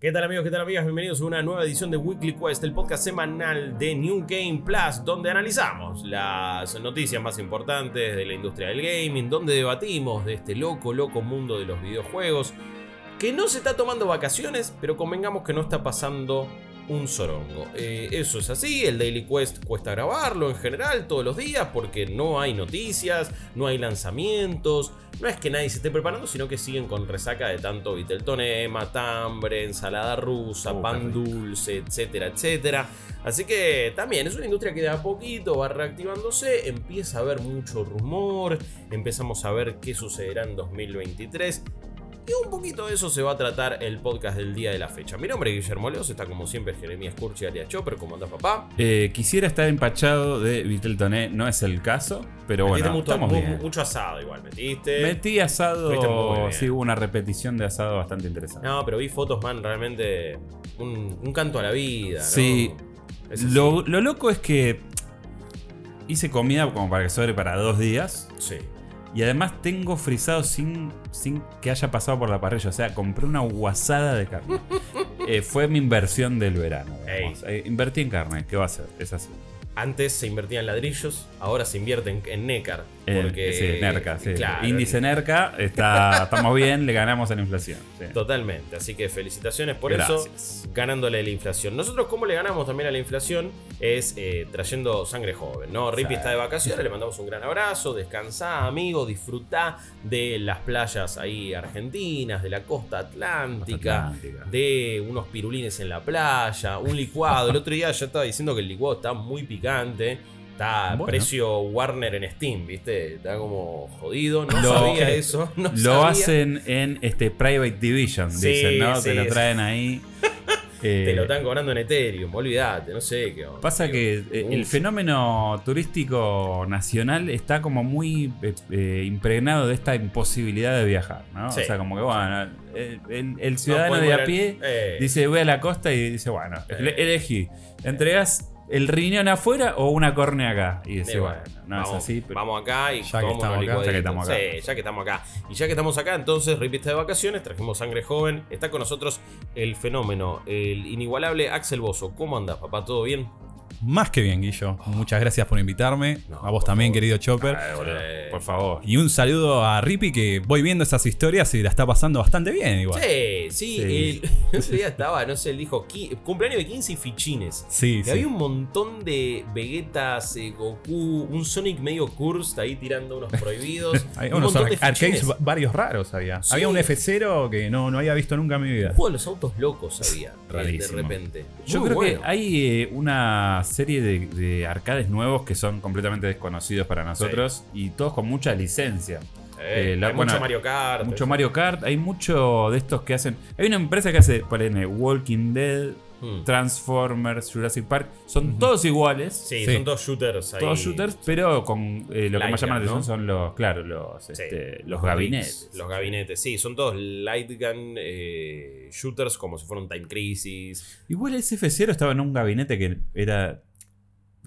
¿Qué tal amigos? ¿Qué tal amigas? Bienvenidos a una nueva edición de Weekly Quest, el podcast semanal de New Game Plus, donde analizamos las noticias más importantes de la industria del gaming, donde debatimos de este loco, loco mundo de los videojuegos, que no se está tomando vacaciones, pero convengamos que no está pasando un sorongo. Eh, eso es así, el Daily Quest cuesta grabarlo en general todos los días porque no hay noticias, no hay lanzamientos, no es que nadie se esté preparando, sino que siguen con resaca de tanto Viteltoné, matambre, ensalada rusa, Uh, pan dulce, etcétera, etcétera. Así que también es una industria que de a poquito va reactivándose, empieza a haber mucho rumor, empezamos a ver qué sucederá en 2023. Y un poquito de eso se va a tratar el podcast del día de la fecha. Mi nombre es Guillermo Leos, está como siempre Jeremías Curchi alias Chopper, ¿cómo anda papá? Eh, quisiera estar empachado de Viteltoné, no es el caso, pero Metiste bueno, mucho, estamos mu- bien. mucho asado igual, metiste. Metí asado, sí, hubo una repetición de asado bastante interesante. No, pero vi fotos, man, realmente un, un canto a la vida. ¿no? Sí. Lo, lo loco es que hice comida como para que sobre para dos días Sí. Y además tengo frisado sin, sin que haya pasado por la parrilla, o sea, compré una guasada de carne. Eh, fue mi inversión del verano. Eh, invertí en carne, ¿qué va a ser? Es así. Antes se invertía en ladrillos, ahora se invierte en, en Necar. Eh, Porque, sí, NERCA, sí. Claro, Índice NERCA, está, estamos bien, le ganamos a la inflación. sí. Totalmente, así que felicitaciones por Gracias. eso, ganándole a la inflación. Nosotros, ¿cómo le ganamos también a la inflación? Es eh, trayendo sangre joven, ¿no? Sí. está de vacaciones, le mandamos un gran abrazo, descansá, amigo, disfrutá de las playas ahí argentinas, de la costa atlántica, Atlántica. de unos pirulines en la playa, un licuado. El otro día ya estaba diciendo que el licuado está muy picante. Está Bueno. precio Warner en Steam, ¿viste? Está como jodido. No Lo- sabía eso. No Lo sabía. hacen en este Private Division, Sí, dicen, ¿no? sí, Te lo traen ahí. Eh, Te lo están cobrando en Ethereum, olvídate, no sé qué. Pasa que eh, el fenómeno turístico nacional está como muy eh, eh, impregnado de esta imposibilidad de viajar, ¿no? Sí. O sea, como que bueno, el, el- el No ciudadano de a pie Eh, dice voy a la costa y dice, bueno, Eh. ele- elegí, ¿entregas el riñón afuera o una córnea acá? Y dice, eh, bueno, no vamos, es así, pero vamos acá y Ya que estamos acá. Ya que estamos acá. Sí, ya que estamos acá. Y ya que estamos acá, entonces, Rippy está de vacaciones, trajimos sangre joven. Está con nosotros el fenómeno, el inigualable Axel Bozo. ¿Cómo andas, papá? ¿Todo bien? Más que bien, Guillo. Muchas gracias por invitarme. No, a vos también, favor. querido Chopper. Ay, boludo, Eh, por favor. Y un saludo a Rippy que voy viendo esas historias y la está pasando bastante bien igual. Sí, sí. Sí. El, otro día estaba, no sé, él dijo cumpleaños de 15 y fichines. Sí, Y sí. había un montón de Vegetas, eh, Goku, un Sonic medio cursed ahí tirando unos prohibidos. Hay un unos montón de arcades varios raros había. Sí. Había un F0 que no, no había visto nunca en mi vida. Un juego de los autos locos había. eh, de repente. Yo Muy creo bueno. que hay eh, una serie de, de arcades nuevos que son completamente desconocidos para nosotros y todos con mucha licencia. Eh, la- hay bueno, mucho Mario Kart. Mucho Mario Kart, hay mucho de estos que hacen. Hay una empresa que hace, ponele, Walking Dead, Hmm. Transformers, Jurassic Park. Son todos iguales. Sí, Sí. son dos shooters ahí. Todos shooters, pero con eh, lo que más llama la atención ¿no? son los, claro, los, Sí, este, los gabinetes. Los gabinetes, sí, son todos light gun eh, shooters como si fuera un Time Crisis. Igual ese F0 estaba en un gabinete que era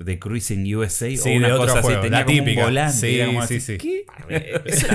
de Cruising USA Sí, o una de otro cosa así, juego, tenía la como típica. un volante. Sí, era como sí, así, sí. ¿qué?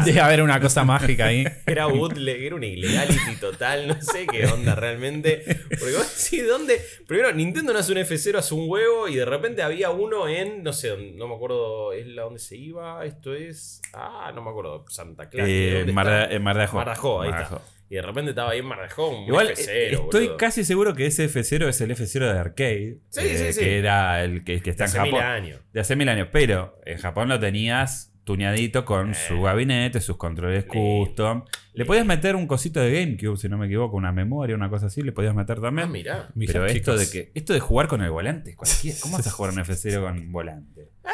Debe haber una cosa mágica ahí. Era bootleg, era una ilegality total, no sé qué onda realmente. Porque vos decís, ¿dónde? Primero, Nintendo no hace un F0, hace un huevo y de repente había uno en, no sé, no me acuerdo, ¿es la donde se iba? Esto es, ah, no me acuerdo, Santa Clara. Eh, ¿dónde Mar, está? en Mar de Ajó. Mar de Ajó, ahí Mar de está. Y de repente estaba ahí en Mar de Ajó, un Igual F0, eh, estoy boludo. casi seguro que ese F0 es el F0 de arcade. Sí, eh, sí, sí. Que era el que, que está Hace en mil Japón. años. De hace mil años. Pero en Japón lo tenías tuñadito con Eh. su gabinete, sus controles custom. Le podías meter un cosito de GameCube, si no me equivoco, una memoria, una cosa así, le podías meter Ah, también. mirá. Mirá Pero esto de que esto de jugar con el volante, cualquiera. ¿Cómo vas a jugar un F0 con volante? Ah,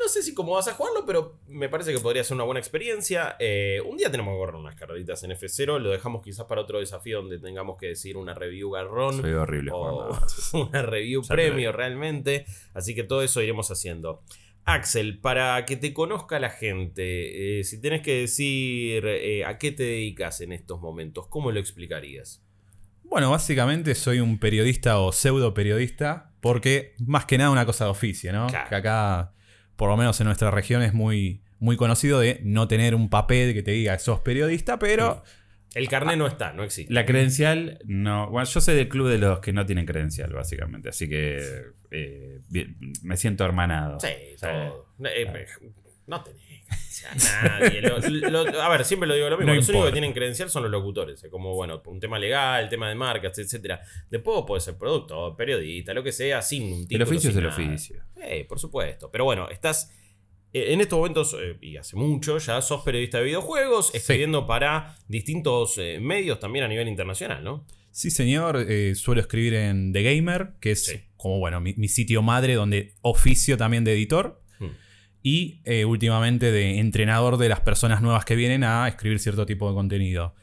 No sé si cómo vas a jugarlo, pero me parece que podría ser una buena experiencia. Eh, un día tenemos que correr unas carreritas en F0. Lo dejamos quizás para otro desafío donde tengamos que decir una review garrón. Soy horrible o una review Ya premio realmente. Así que todo eso iremos haciendo. Axel, para que te conozca la gente, eh, si tenés que decir eh, a qué te dedicas en estos momentos, ¿cómo lo explicarías? Bueno, básicamente soy un periodista o pseudo periodista, porque más que nada una cosa de oficio, ¿no? Claro. Que acá, por lo menos en nuestra región, es muy, muy conocido de no tener un papel que te diga sos periodista, pero El carnet no está, no existe. La credencial, no. Bueno, yo soy del club de los que no tienen credencial, básicamente. Así que eh, bien, me siento hermanado. Sí, todo. Eh, no tenés nadie. Lo- lo- a ver, siempre lo digo lo mismo. No los únicos que tienen credencial son los locutores. Es como, bueno, un tema legal, tema de marcas, etcétera. Después podés ser productor, periodista, lo que sea, sin un título. el oficio es el nada. oficio. Eh, por supuesto. Pero bueno, estás. eh, En estos momentos, eh, y hace mucho, ya sos periodista de videojuegos, escribiendo para distintos eh, medios también a nivel internacional, ¿no? Sí, señor. suelo escribir en The Gamer, que es Sí. como, bueno, mi, mi sitio madre, donde oficio también de editor. Y eh, últimamente de entrenador de las personas nuevas que vienen a escribir cierto tipo de contenido.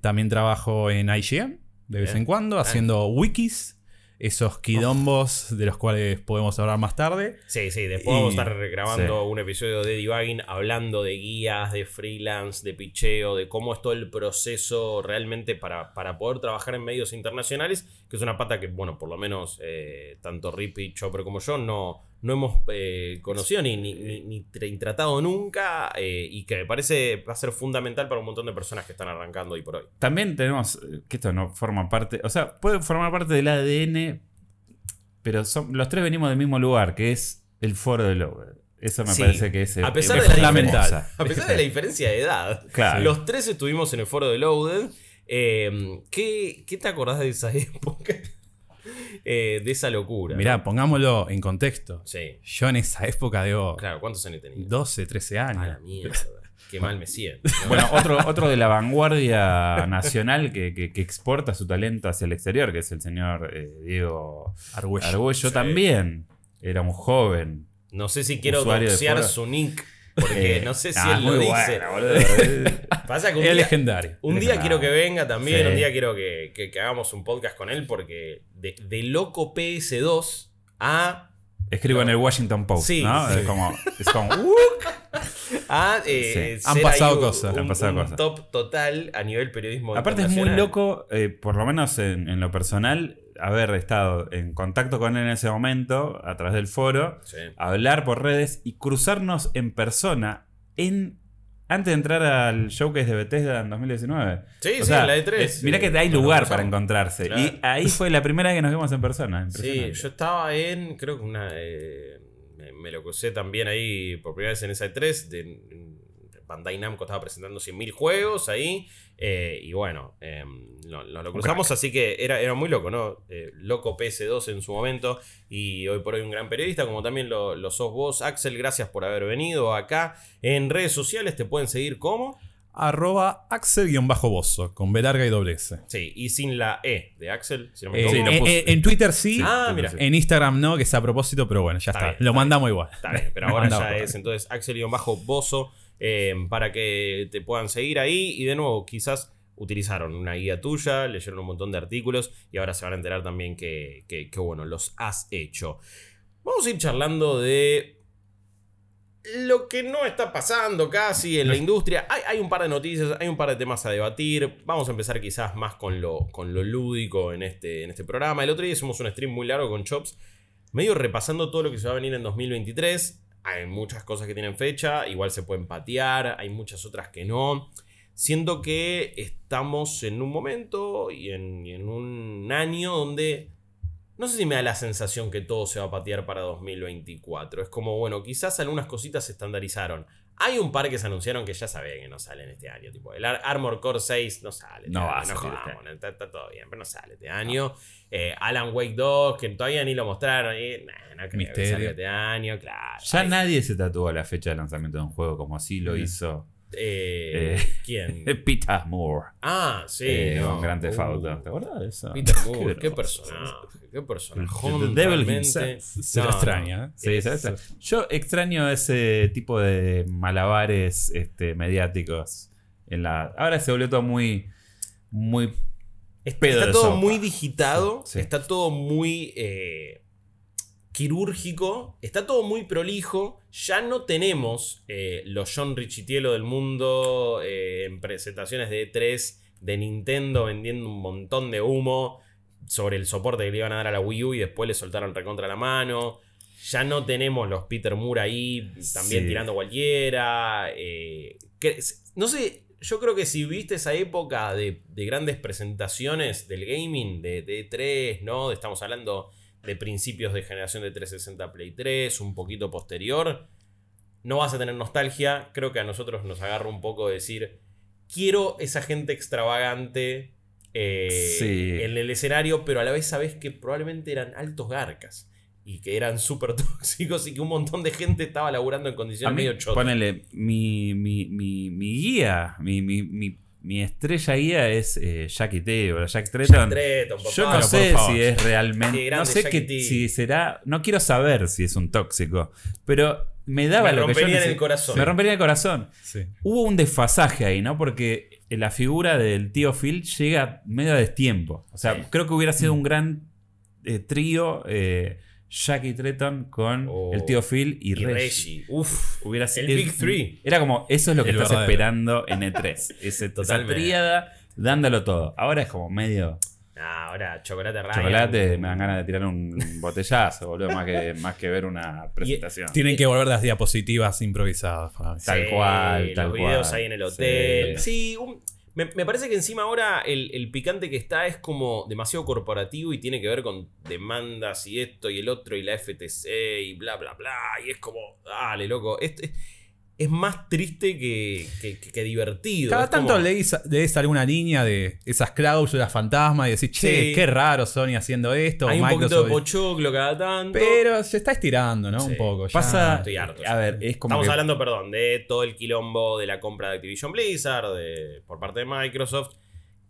También trabajo en IGN, de vez en cuando, haciendo wikis. Esos quidombos de los cuales podemos hablar más tarde. Sí, sí, después Y- vamos a estar grabando sí. un episodio de Debugging hablando de guías, de freelance, de picheo, de cómo es todo el proceso realmente para, para poder trabajar en medios internacionales, que es una pata que, bueno, por lo menos eh, tanto Rippy, Chopper como yo no, no hemos eh, conocido ni, ni, ni- ni tra- tratado nunca eh, y que me parece va a ser fundamental para un montón de personas que están arrancando hoy por hoy. También tenemos eh, que esto no forma parte, o sea, puede formar parte del ADN, pero son, los tres venimos del mismo lugar, que es el foro de Lover. Eso me Sí. parece que es, A pesar es de la fundamental. diferencia- A pesar de la diferencia de edad, Claro. los tres estuvimos en el foro de Loaded. Eh, ¿qué, qué te acordás de esa época? Eh, de esa locura. Mirá, ¿no? pongámoslo en contexto. Sí, Yo en esa época digo claro, ¿cuántos años tenías? 12, 13 A la años. mierda. Qué mal me siento. ¿no? Bueno, otro, otro de la vanguardia nacional que, que- que exporta su talento hacia el exterior, que es el señor eh, Diego Argüello. Argüello, Sí. también era un joven. no sé si quiero de doxear su nick, porque Eh, no sé si ah, él lo dice. Pasa que un Es día, legendario. un día legendario. quiero que venga también, Sí. un día quiero que, que- que hagamos un podcast con él, porque de, de loco PS2 a Escribo en el Washington Post, Sí, ¿no? sí. Es como, es como, uh, a eh. Han pasado cosas, un, han pasado un cosas. top total a nivel periodismo. Aparte es muy loco, eh, por lo menos en, en lo personal, haber estado en contacto con él en ese momento, a través del foro, Sí. hablar por redes y cruzarnos en persona en antes de entrar al showcase de Bethesda en 2019. Sí, O sí, sea, la E3. eh, mirá que hay lugar para encontrarse. Claro. Y ahí fue la primera vez que nos vimos en persona. Sí, yo estaba en, creo que una... eh, me, lo crucé también ahí por primera vez en esa E3. De, Bandai Namco estaba presentando 100.000 juegos ahí. Eh, y bueno, eh, lo- nos lo cruzamos, así que era, era muy loco, ¿no? Eh, loco PS2 en su momento. Y hoy por hoy un gran periodista, como también lo, lo sos vos, Axel. Gracias por haber venido acá. En redes sociales te pueden seguir como... Arroba Axel-Bozo, con B larga y doble S. Sí, y sin la E de Axel, si no me Eh, equivoco. lo en, Twitter sí, Ah, sí, mira. sí. en Instagram no, que es a propósito, pero bueno, ya Está está. bien, Lo está mandamos igual. Está bien, pero ahora ya es entonces Axel-Bozo eh, para que te puedan seguir ahí. Y de nuevo, quizás utilizaron una guía tuya, leyeron un montón de artículos y ahora se van a enterar también que, que, que, bueno, los has hecho. Vamos a ir charlando de lo que no está pasando casi en la industria. Hay, hay un par de noticias, hay un par de temas a debatir. Vamos a empezar quizás más con lo, con lo lúdico en este, en este programa. El otro día hicimos un stream muy largo con Chops, medio repasando todo lo que se va a venir en 2023. Hay muchas cosas que tienen fecha, igual se pueden patear, hay muchas otras que no. Siento que estamos en un momento y en, en un año donde no sé si me da la sensación que todo se va a patear para 2024. Es como, bueno, quizás algunas cositas se estandarizaron. Hay un par que se anunciaron que ya saben que no salen este año. Tipo, el Ar- Armor Core 6 no sale. este No va a salir jodamos, este año. Está, está todo bien, pero no sale este año. Eh, Alan Wake 2, que todavía ni lo mostraron. Y, nah, no creo que Misterio. salga este año, claro. Ya nadie se tatuó la fecha de lanzamiento de un juego como así lo Mm. hizo eh, Eh, ¿Quién? Peter Moore. Ah, sí. eh, no. con Grand Theft Uh. ¿Te acordás de eso? Peter Moore, qué, personaje, qué personaje. The Devil himself. Se lo extraña. ¿eh? Sí, Es-. Yo extraño ese tipo de malabares este, mediáticos. En la... Ahora se volvió todo muy. Muy. Está, todo sopa. muy digitado, Sí, sí. está todo muy quirúrgico, está todo muy prolijo. Ya no tenemos eh, los John Richitielo del mundo eh, en presentaciones de E3 de Nintendo vendiendo un montón de humo sobre el soporte que le iban a dar a la Wii U y después le soltaron recontra la mano. Ya no tenemos los Peter Moore ahí también Sí. tirando cualquiera. eh, que- no sé, yo creo que si viste esa época de, grandes presentaciones del gaming, de, de 3, ¿no? Estamos hablando de principios de generación de 360 Play 3, un poquito posterior, no vas a tener nostalgia. Creo que a nosotros nos agarra un poco decir, quiero esa gente extravagante eh, en el escenario, pero a la vez sabes que probablemente eran altos garcas y que eran súper tóxicos y que un montón de gente estaba laburando en condiciones medio chotas. Ponele, mi, mi, mi, mi guía, mi, mi, estrella guía es eh, Jackie T o Jack Tretton. Yo no sé si es realmente. No sé que, si será. No quiero saber si es un tóxico. Pero me daba lo que yo el corazón. Me rompería el corazón. Hubo un desfasaje ahí, ¿no? Porque la figura del tío Phil llega medio a destiempo. O sea, creo que hubiera sido un gran eh, trío. Eh, Jackie Tretton con el oh, tío Phil y, Reggie. Uf, hubiera sido. El Big Three. Era como, eso es lo que estás esperando en E3. Ese, esa tríada dándolo todo. Ahora es como medio. ahora chocolate Ryan. Chocolate, me dan ganas de tirar un botellazo, boludo, más que, más que ver una presentación. tienen que volver las diapositivas improvisadas. Tal cual, tal los videos ahí en el hotel. Sí, un, me, parece que encima ahora el, picante que está es como demasiado corporativo y tiene que ver con demandas y esto y el otro y la FTC y bla, bla, bla. Y es como, dale, loco. Este, es más triste que, que, divertido. Cada tanto como... lees, alguna línea de esas cláusulas fantasmas y decís, che, qué raro Sony haciendo esto. Hay un poquito de pochoclo cada tanto. Pero se está estirando, ¿no? Un poco. Pasa. Estoy harto. A ver, es como. Estamos hablando, perdón, de todo el quilombo de la compra de Activision Blizzard de, por parte de Microsoft.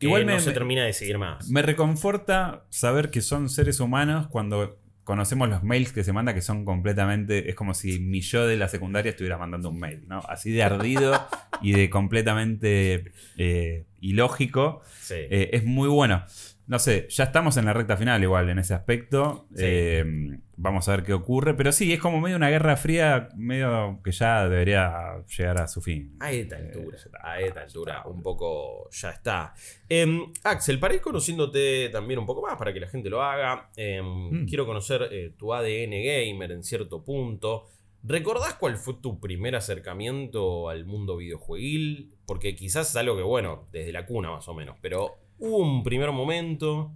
Igual no se termina de seguir más. Me reconforta saber que son seres humanos cuando conocemos los mails que se manda que son completamente. Es como si mi yo de la secundaria estuviera mandando un mail, ¿no? Así de ardido y de completamente eh, ilógico. Eh, es muy bueno. No sé, ya estamos en la recta final igual en ese aspecto. Eh, vamos a ver qué ocurre. Pero sí, es como medio una guerra fría, medio que ya debería llegar a su fin. A esta eh, altura, a esta altura, un poco ya está. Em, Axel, para ir conociéndote también un poco más, para que la gente lo haga, em, mm. quiero conocer eh, tu ADN gamer en cierto punto. ¿Recordás cuál fue tu primer acercamiento al mundo videojueguil? Porque quizás es algo que, bueno, desde la cuna más o menos, pero ¿Hubo un primer momento?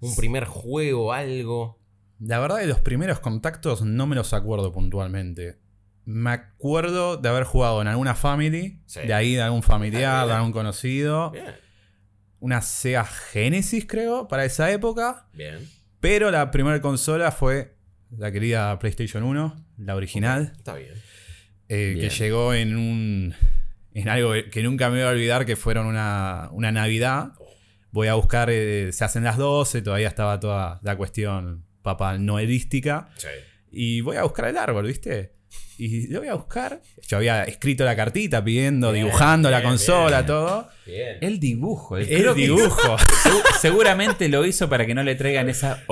¿Un primer juego? ¿Algo? La verdad que los primeros contactos no me los acuerdo puntualmente. Me acuerdo de haber jugado en alguna family, de ahí de algún familiar, de algún conocido. Bien. Una Sega Genesis, creo, para esa época. Bien. Pero la primera consola fue la querida PlayStation 1, la original. Está bien. Eh, que llegó en un. en algo que nunca me voy a olvidar, que fueron una, una Navidad. Voy a buscar, eh, se hacen las 12, todavía estaba toda la cuestión papá noelística. Y voy a buscar el árbol, ¿viste? Y lo voy a buscar. Yo había escrito la cartita pidiendo, dibujando la consola, todo. El dibujo. El, dibujo. seguramente lo hizo para que no le traigan esa,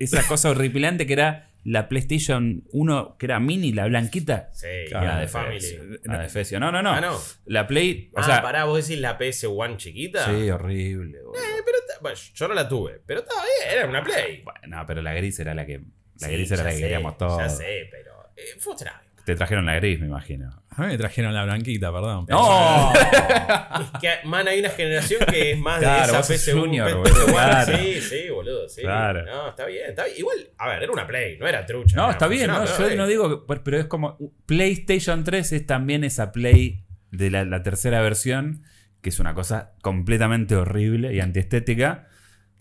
esa cosa horripilante que era la PlayStation 1, que era mini, la blanquita. Sí, la de Family. La de Fecio. No, no, no. Ah, no. La Play. O ah, sea, pará, vos decís la PS1 chiquita. Sí, horrible. Eh, pero bueno, yo no la tuve, pero estaba bien, era una Play. Bueno, pero la gris era la que. La gris era la que queríamos todos. Ya sé, pero. Eh, funcionaba te trajeron la gris, me imagino. A mí me trajeron la blanquita, perdón. ¡No! es que, man, hay una generación que es más de esa PS1. Junior, claro. Sí, sí, boludo, sí. Claro. No, está bien, está bien. Igual, a ver, era una Play, no era trucha. No, está bien, no, yo no digo, pero es como PlayStation 3 es también esa Play de la, la tercera versión, que es una cosa completamente horrible y antiestética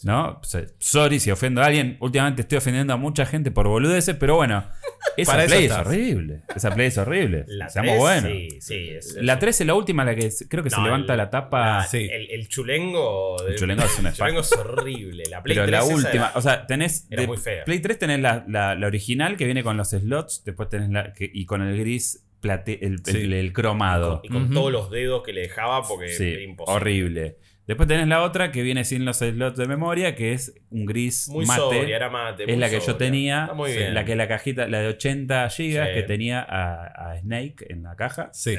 ¿No? Sorry si ofendo a alguien. Últimamente estoy ofendiendo a mucha gente por boludeces, pero bueno. Esa play es horrible. Esa play es horrible. La Seamos buenos. Sí, sí, la 3 es la última, la que creo que se levanta la tapa. el, chulengo. El chulengo es una El chulengo es horrible. La Play pero la última. o sea, tenés. Play 3 tenés la, la, original que viene con los slots. Después tenés la. y con el gris plate, el, el, cromado. Y con, todos los dedos que le dejaba porque era imposible. Horrible. Después tenés la otra que viene sin los slots de memoria, que es un gris muy mate. era mate es la que yo tenía. La que la cajita, la de 80 GB que tenía a, Snake en la caja. Sí.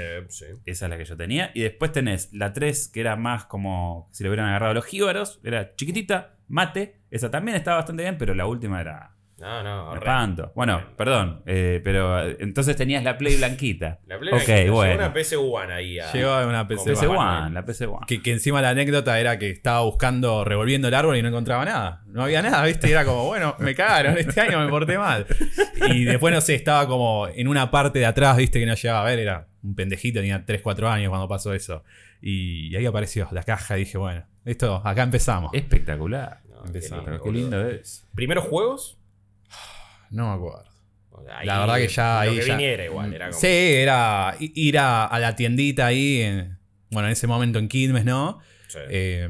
Esa es la que yo tenía. Y después tenés la 3, que era más como si le hubieran agarrado los jíbaros. Era chiquitita, mate. Esa también estaba bastante bien, pero la última era No, no, espanto. Bueno, perdón, eh, pero eh, entonces tenías la Play blanquita. La Play ok, Blanquita, llegó bueno. una PC One ahí. a- Llegó una PC PC One. La PC One. Que, que encima la anécdota era que estaba buscando, revolviendo el árbol y no encontraba nada. No había nada, ¿viste? Y era como, bueno, me cagaron, este año me porté mal. Y después, no sé, estaba como en una parte de atrás, ¿viste? Que no llegaba a ver, era un pendejito, tenía 3, 4 años cuando pasó eso. Y, ahí apareció la caja y dije, bueno, esto, acá empezamos. Espectacular. No, Empezamos. qué lindo, Qué lindo es. ¿Primeros juegos? No me acuerdo. Ahí, La verdad que ya Lo ahí que ya- viniera igual, era como. Sí, era ir a, a la tiendita ahí, en- bueno, en ese momento en Quilmes, ¿no? Sí. Eh,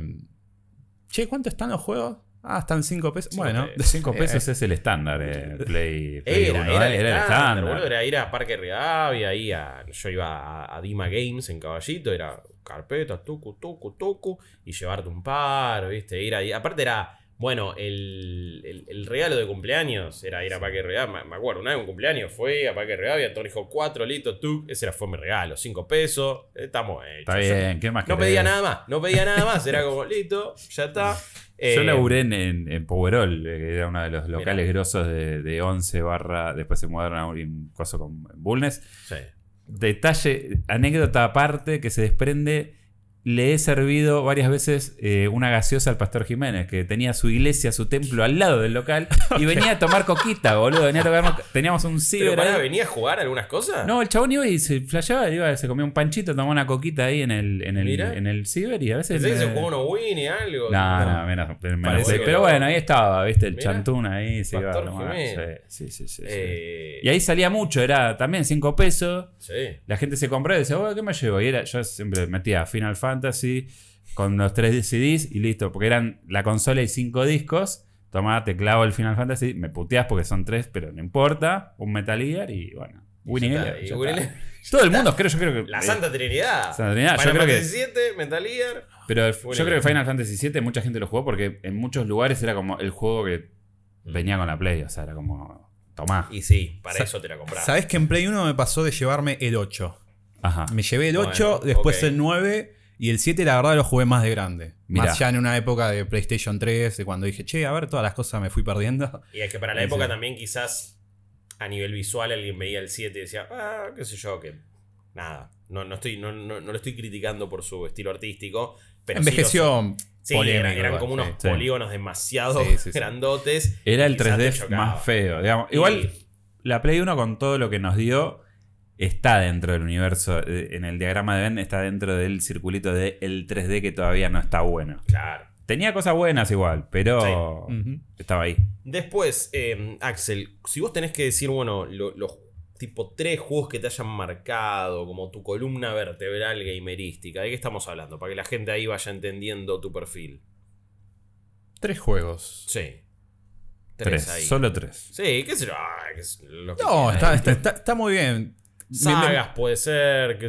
che, ¿cuánto están los juegos? Ah, están 5 pesos. Cinco bueno, pesos. 5 pesos es el estándar eh, Play, Play Era, uno, era, ¿eh? el Era el estándar, estándar. boludo, era ir a Parque Rivadavia, ahí a, yo iba a, a Dima Games en Caballito, era carpeta, tucu, tucu, tucu, y llevarte un par, viste, ir ahí. Aparte era, bueno, el, el- el regalo de cumpleaños era ir a Parque Rivadavia, me, me acuerdo, una vez un cumpleaños fue a Parque Rivadavia, Tony dijo 4 litos, tú, ese era, fue mi regalo, 5 pesos, estamos hechos. Está bien, ¿qué más No pedía nada más, no pedía nada más, era como, listo, ya está. Yo Eh, laburé en, en, en Powerol, eh, que era uno de los locales grosos de, de 11 barra. Después se mudaron a un coso con Bulnes. Sí. Detalle, anécdota aparte que se desprende. Le he servido varias veces eh, una gaseosa al Pastor Jiménez, que tenía su iglesia, su templo al lado del local, y venía a tomar coquita, boludo. Venía a tomar, teníamos un Pero ciber pará, ahí. ¿venía a jugar algunas cosas? No, el chabón iba y se flasheaba, iba, se comía un panchito, tomaba una coquita ahí en el, en el, en el ciber y a veces. Se jugó uno Winnie algo. no, no, menos, menos que Pero bueno, ahí estaba, viste, el Mirá. chantún ahí, se iba a tomar. Sí, sí, sí. Eh, Y ahí salía mucho, era también 5 pesos. Sí. La gente se compraba y decía, "Oh, ¿qué me llevo? Y era, yo siempre metía Final Fantasy con los 3 CDs y listo, porque eran la consola y 5 discos. Tomá, te clavo el Final Fantasy, me puteás porque son 3, pero no importa. Un Metal Gear y bueno, está. Todo el mundo, creo, yo creo que. La eh, Santa Trinidad. Santa Trinidad, yo Final que- Fantasy VII, Metal Gear. Pero yo creo que. Final Fantasy VII mucha gente lo jugó porque en muchos lugares era como el juego que venía con la Play. O sea, era como. Tomá. Y sí, para Sa- eso te la compraba. ¿Sabés que en Play 1 me pasó de llevarme el 8? Ajá. Me llevé el Bueno, 8, después el 9 y el 7 la verdad lo jugué más de grande. Mirá. Más ya en una época de PlayStation 3, de cuando dije, che, a ver, todas las cosas me fui perdiendo. Y es que para la época sí. también quizás a nivel visual alguien veía el 7 y decía, ah, qué sé yo, que nada. No, no, estoy, no, no, no lo estoy criticando por su estilo artístico. Pero Envejeció Sí, polémico eran, como unos sí. sí. polígonos demasiado Sí, sí, sí. grandotes. Era el quizás te 3D chocaba. más feo. digamos. Y- Igual, la Play 1 con todo lo que nos dio está dentro del universo. eh, En el diagrama de Venn está dentro del circulito del el 3D que todavía no está bueno. Claro. Tenía cosas buenas igual, pero estaba ahí. Después, eh, Axel, si vos tenés que decir, bueno, lo- los tipo tres juegos que te hayan marcado, como tu columna vertebral gamerística, ¿de qué estamos hablando? Para que la gente ahí vaya entendiendo tu perfil. Tres juegos. Sí. Tres, ahí. solo tres. Sí, qué sé yo. ah, qué lo que No, está, está- está- está muy bien. Sagas puede ser. Que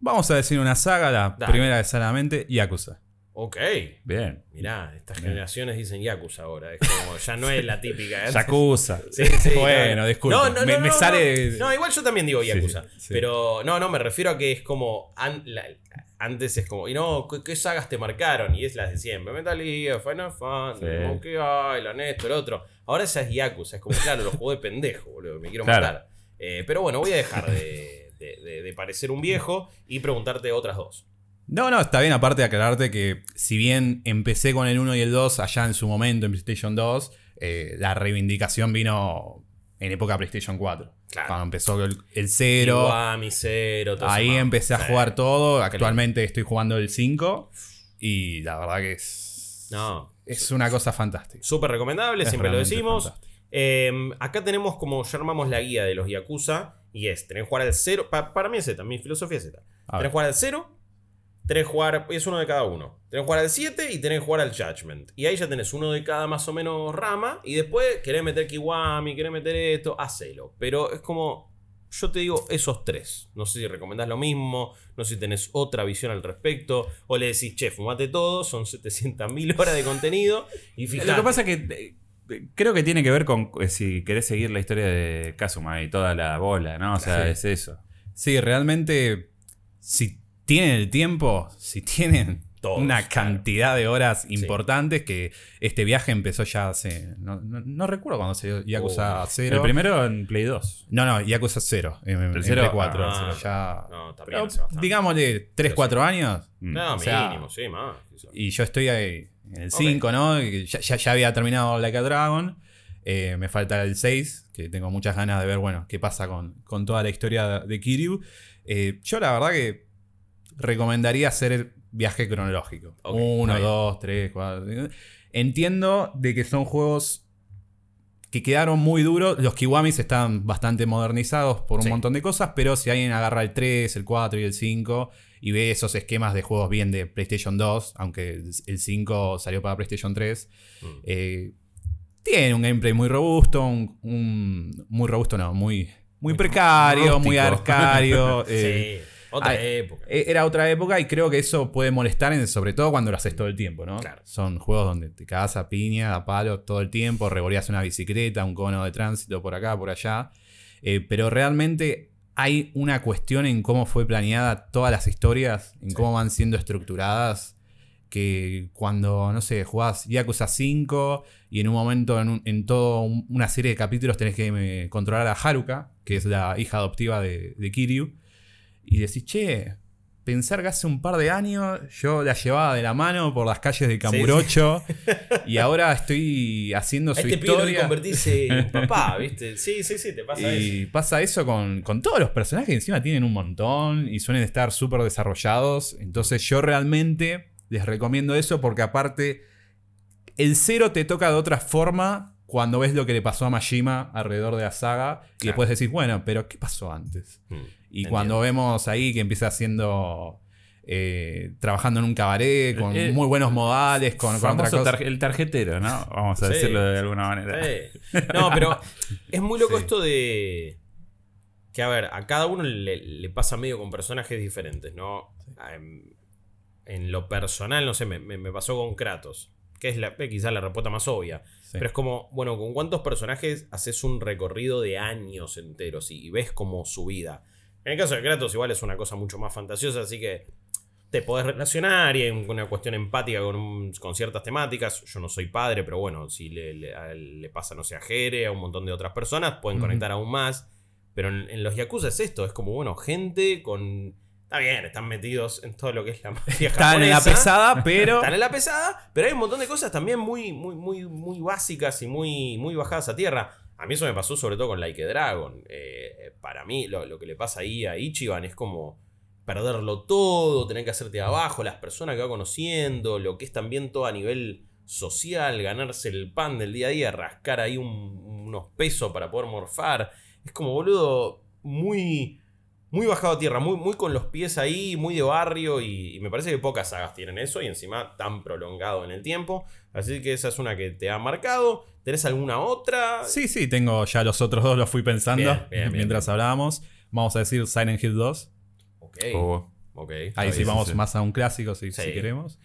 vamos a decir una saga, la Dale. primera de Yakuza. Ok. Bien. Mirá, estas generaciones dicen Yakuza ahora. Es como, ya no es la típica. ¿eh? Yakuza. Sí, sí, Bueno, no. disculpe, No, no, no, me- sale- No, igual yo también digo Yakuza. sí. Pero no, no, me refiero a que es como. an- la- antes es como. Y no, ¿qué, qué sagas te marcaron? Y es las de siempre: Metal Gear, Final Fantasy. Monkey Island, esto, el otro. Ahora esa es Yakuza. Es como, claro, lo juego de pendejo, boludo. Me quiero Claro. matar. Eh, pero bueno, voy a dejar de, de- de- de parecer un viejo y preguntarte otras dos. No, no, está bien, aparte de aclararte que si bien empecé con el 1 y el 2 allá en su momento en PlayStation 2, eh, la reivindicación vino en época PlayStation 4. Claro. Cuando empezó el, el 0, Kiwami, Zero, todo ahí eso, empecé a sí. jugar todo. Actualmente estoy jugando el 5 y la verdad que es, No, es una cosa fantástica. Súper recomendable, Es siempre lo decimos. fantástico. Eh, acá tenemos como ya armamos la guía de los Yakuza. Y es, tenés que jugar al 0. para mí es Z, mi filosofía es Z. Tenés que jugar al 0. Tenés que jugar. Es uno de cada uno. Tenés que jugar al 7 y tenés que jugar al Judgment. Y ahí ya tenés uno de cada más o menos rama. Y después querés meter Kiwami, querés meter esto, hacelo. Pero es como. Yo te digo esos tres. No sé si recomendás lo mismo. No sé si tenés otra visión al respecto. O le decís, che, fumate todo. Son 700.000 horas de contenido. Y fíjate. Lo que pasa es que eh, creo que tiene que ver con eh, si querés seguir la historia de Kazuma y toda la bola, ¿no? O sea, Sí. es eso. Sí, realmente, si tienen el tiempo, si tienen Todos, una claro. cantidad de horas importantes que este viaje empezó ya hace. No, no- no recuerdo cuando se dio Yakuza Oh, 0. El primero en Play 2. No, no, Yakuza 0. En, en El cero, Play 4. ah, ya. No, también Pero, digámosle 3, 4 años. Mm. No, o sea, mínimo, sí, más. Y yo estoy ahí en el 5, ¿no? Y Ya, ya, ya había terminado Like a Dragon. Eh, me falta el 6, que tengo muchas ganas de ver, bueno, qué pasa con, con toda la historia de Kiryu. Eh, yo la verdad que recomendaría hacer el viaje cronológico. Ok, 1, está bien. 2, 3, 4. Entiendo de que son juegos que quedaron muy duros. Los Kiwamis están bastante modernizados por un Sí. montón de cosas, pero si alguien agarra el 3, el 4 y el 5 y ve esos esquemas de juegos bien de PlayStation 2, aunque el el 5 salió para PlayStation 3, Mm. eh, tiene un gameplay muy robusto, un, un- muy robusto no, muy, muy precario, muy arcario. eh, sí, otra ah, época. eh, Era otra época y creo que eso puede molestar, en- sobre todo cuando lo haces todo el tiempo, ¿no? Claro. Son juegos donde te cagas a piña, a palo todo el tiempo, revoleas una bicicleta, un cono de tránsito por acá, por allá. Eh, pero realmente hay una cuestión en cómo fue planeada todas las historias, en Sí. cómo van siendo estructuradas, que cuando, no sé, jugás Yakuza 5 y en un momento, en, un- en toda un- una serie de capítulos tenés que eh, controlar a Haruka, que es la hija adoptiva de, de Kiryu, y decís, che, pensar que hace un par de años yo la llevaba de la mano por las calles de Camurocho y ahora estoy haciendo A su este pibe lo historia. convertirse en papá, ¿viste? Sí, sí, sí, te pasa eso. Y pasa eso con, con todos los personajes que encima tienen un montón y suelen estar súper desarrollados. Entonces yo realmente les recomiendo eso porque aparte el cero te toca de otra forma cuando ves lo que le pasó a Majima alrededor de la saga y Claro. después decís, bueno, pero ¿qué pasó antes? Mm, Y entiendo. cuando vemos ahí que empieza haciendo... eh, trabajando en un cabaret con Eh, muy buenos modales, con, con otra Famoso cosa. tar- el tarjetero, ¿no? Vamos a Sí. decirlo de alguna manera. Sí. No, pero es muy loco Sí. esto de. Que a ver, a cada uno le, le pasa medio con personajes diferentes, ¿no? En, en lo personal, no sé, me, me- me pasó con Kratos. Que es la, eh, quizás la respuesta más obvia. Pero es como, bueno, ¿con cuántos personajes haces un recorrido de años enteros y, y ves como su vida? En el caso de Kratos, igual es una cosa mucho más fantasiosa, así que te podés relacionar y hay una cuestión empática con, un- con ciertas temáticas. Yo no soy padre, pero bueno, si le, le- pasa, no sé, a Jere, a un montón de otras personas, pueden conectar aún más. Pero en, en los Yakuza es esto, es como, bueno, gente con... Está bien, están metidos en todo lo que es la mafia Están en la pesada, pero... Están en la pesada, pero hay un montón de cosas también muy, muy, muy, muy básicas y muy, muy bajadas a tierra. A mí eso me pasó sobre todo con Like a Dragon. Eh, para mí, lo, lo que le pasa ahí a Ichiban es como perderlo todo, tener que hacerte abajo, las personas que va conociendo, lo que es también todo a nivel social, ganarse el pan del día a día, rascar ahí un- unos pesos para poder morfar. Es como, boludo, muy, muy bajado a tierra, muy, muy con los pies ahí, muy de barrio. Y, y me parece que pocas sagas tienen eso y encima tan prolongado en el tiempo. Así que esa es una que te ha marcado. ¿Tenés alguna otra? Sí, sí, tengo ya los otros dos, los fui pensando Bien, bien, bien, mientras hablábamos. Vamos a decir Silent Hill 2. Ok. Oh, ok. Ahí sí, vamos sí. más a un clásico si, Sí. si queremos.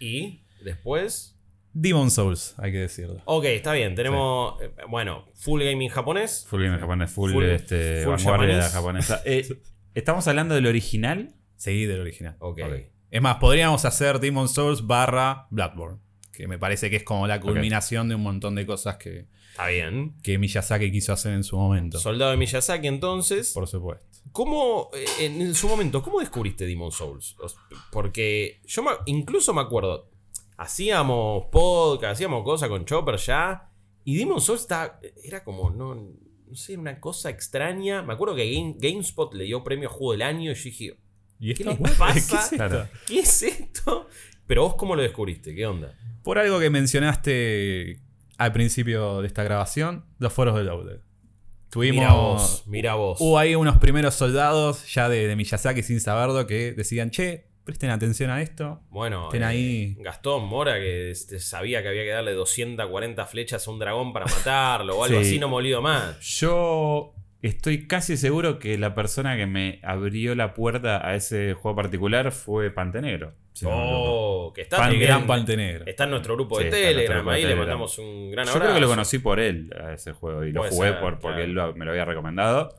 Y después. Demon Souls, hay que decirlo. Ok, está bien. Tenemos. eh, bueno, full gaming japonés. full game japonés, full, Full- este, full vanguardia japonesa. Eh, ¿Estamos hablando del original? Sí, del original. Ok. Es más, podríamos hacer Demon Souls barra Bloodborne. Que me parece que es como la culminación de un montón de cosas que, Está bien. que Miyazaki quiso hacer en su momento. Soldado de Miyazaki, entonces. Por supuesto. ¿Cómo, eh, en su momento, cómo descubriste Demon Souls? Porque yo me- incluso me acuerdo, hacíamos podcast, hacíamos cosas con Chopper ya, y Demon Souls está, era como, no, no sé, una cosa extraña. Me acuerdo que Game- GameSpot le dio premio a Juego del Año y yo dije, ¿Y ¿qué les pasa? ¿Qué es. ¿Qué es esto? Pero vos, ¿cómo lo descubriste? ¿Qué onda? Por algo que mencionaste al principio de esta grabación, los foros de Loaded. Tuvimos. Mira vos, mira vos. Hubo ahí unos primeros soldados ya de, de Miyazaki sin saberlo que decían, che, presten atención a esto. Bueno, Estén eh, ahí. Gastón Mora, que este, sabía que había que darle 240 flechas a un dragón para matarlo o algo Sí. así, no me olvido más. Yo estoy casi seguro que la persona que me abrió la puerta a ese juego particular fue Pantenegro. si no. Oh, que está Pan, gran Pante Negro. Está en nuestro grupo de Sí, Telegram, grupo de ahí le mandamos un gran Yo abrazo. creo que lo conocí por él a ese juego y lo Puede jugué ser, por, porque claro. él lo- me lo había recomendado.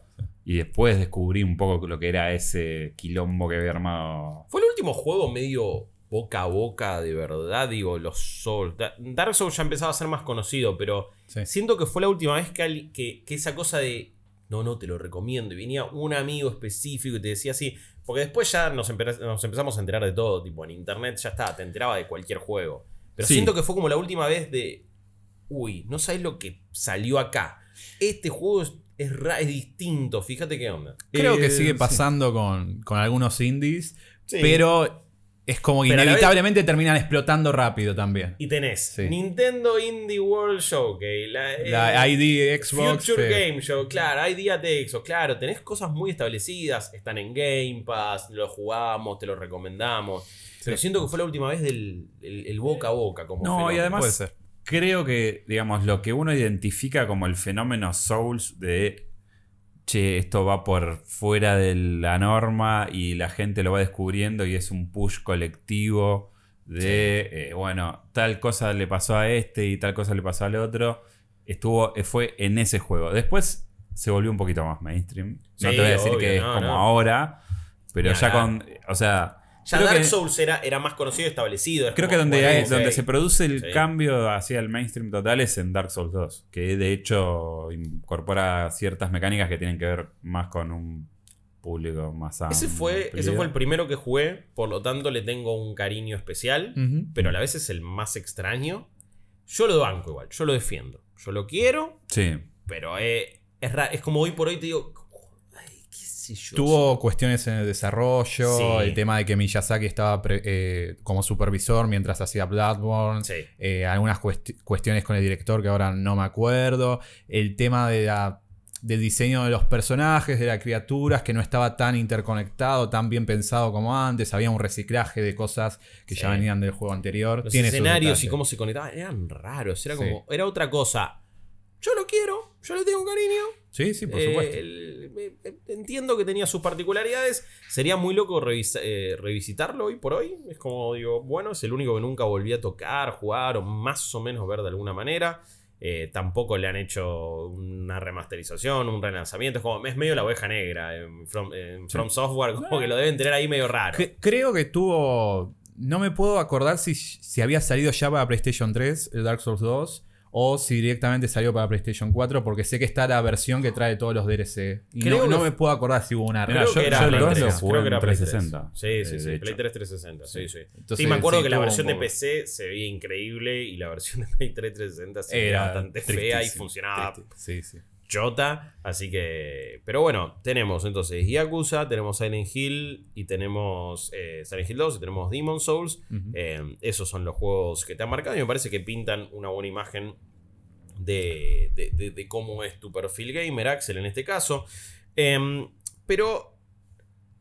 Y después descubrí un poco lo que era ese quilombo que había armado. Fue el último juego medio boca a boca de verdad, digo, los Souls. Da- Dark Souls ya empezaba a ser más conocido, pero Sí. siento que fue la última vez que, que, que esa cosa de, no, no, te lo recomiendo, y venía un amigo específico y te decía así, porque después ya nos, empe- nos empezamos a enterar de todo, tipo, en internet ya está, te enteraba de cualquier juego. Pero Sí. siento que fue como la última vez de, uy, no sabes lo que salió acá. Este juego es, es ra- es distinto, fíjate qué onda. Creo Eh, que sigue sí. pasando con, con algunos indies, Sí. pero es como que Pero inevitablemente terminan explotando rápido también. Y tenés Sí. Nintendo Indie World Showcase, la, eh, La ID, Xbox. Future eh, Game Show, claro, ID claro, tenés cosas muy establecidas, están en Game Pass, lo jugamos, te lo recomendamos. Pero siento que fue la última vez del el, el boca a boca. Como No, y fenómeno. además Puede ser. Creo que, digamos, lo que uno identifica como el fenómeno Souls de, che, esto va por fuera de la norma y la gente lo va descubriendo y es un push colectivo de, eh, bueno, tal cosa le pasó a este y tal cosa le pasó al otro, estuvo, eh, fue en ese juego. Después se volvió un poquito más mainstream. no Sí, te voy a decir obvio, que es como no. ahora, pero ya con, o sea... Ya creo Dark que- Souls era, era más conocido y establecido. es Creo que donde, hay- donde se produce el Sí. cambio hacia el mainstream total es en Dark Souls 2, que de hecho incorpora ciertas mecánicas que tienen que ver más con un público más amplio. Ese fue, ese fue el primero que jugué, por lo tanto le tengo un cariño especial, pero a la vez es el más extraño. Yo lo banco igual, yo lo defiendo. Yo lo quiero, Sí. pero eh, es, es como hoy por hoy te digo, sé yo. Tuvo cuestiones en el desarrollo, Sí. el tema de que Miyazaki estaba pre- eh, como supervisor mientras hacía Bloodborne, Sí. eh, algunas cuesti- cuestiones con el director que ahora no me acuerdo, el tema de la- del diseño de los personajes, de las criaturas, que no estaba tan interconectado, tan bien pensado como antes, había un reciclaje de cosas que Sí. ya venían del juego anterior. Los Tiene escenarios y cómo se conectaban eran raros, era Sí. como, era otra cosa. Yo lo quiero, yo le tengo cariño. Sí, sí, por Eh, supuesto. el- eh, entiendo que tenía sus particularidades. Sería muy loco revisa- eh, revisitarlo hoy por hoy. Es como digo, bueno, es el único que nunca volví a tocar, jugar o más o menos ver de alguna manera. Eh, tampoco le han hecho una remasterización, un relanzamiento. Es como, es medio la oveja negra en From, en From Software, como que lo deben tener ahí medio raro. Cre- creo que tuvo. No me puedo acordar si, si había salido ya para PlayStation 3, el Dark Souls 2, o si directamente salió para PlayStation 4, porque sé que está la versión que trae todos los DLC. Y Creo no, que no fu- me puedo acordar si hubo una Mira, Creo yo- que era yo el Play 2 lo 3, jugué creo que era Play 3. 360. Sí, sí, eh, sí. de hecho. Play 3 360. Sí, sí. Entonces, sí, me acuerdo sí, que la versión de. PC se veía increíble y la versión de Play 3 360 se veía Era bastante fea y funcionaba. Sí, sí. chota. Así que. Pero bueno, tenemos entonces Yakuza, tenemos Silent Hill y tenemos eh, Silent Hill 2 y tenemos Demon Souls. Eh, esos son los juegos que te han marcado y me parece que pintan una buena imagen de, de- de- de cómo es tu perfil gamer, Axel, en este caso. Em, pero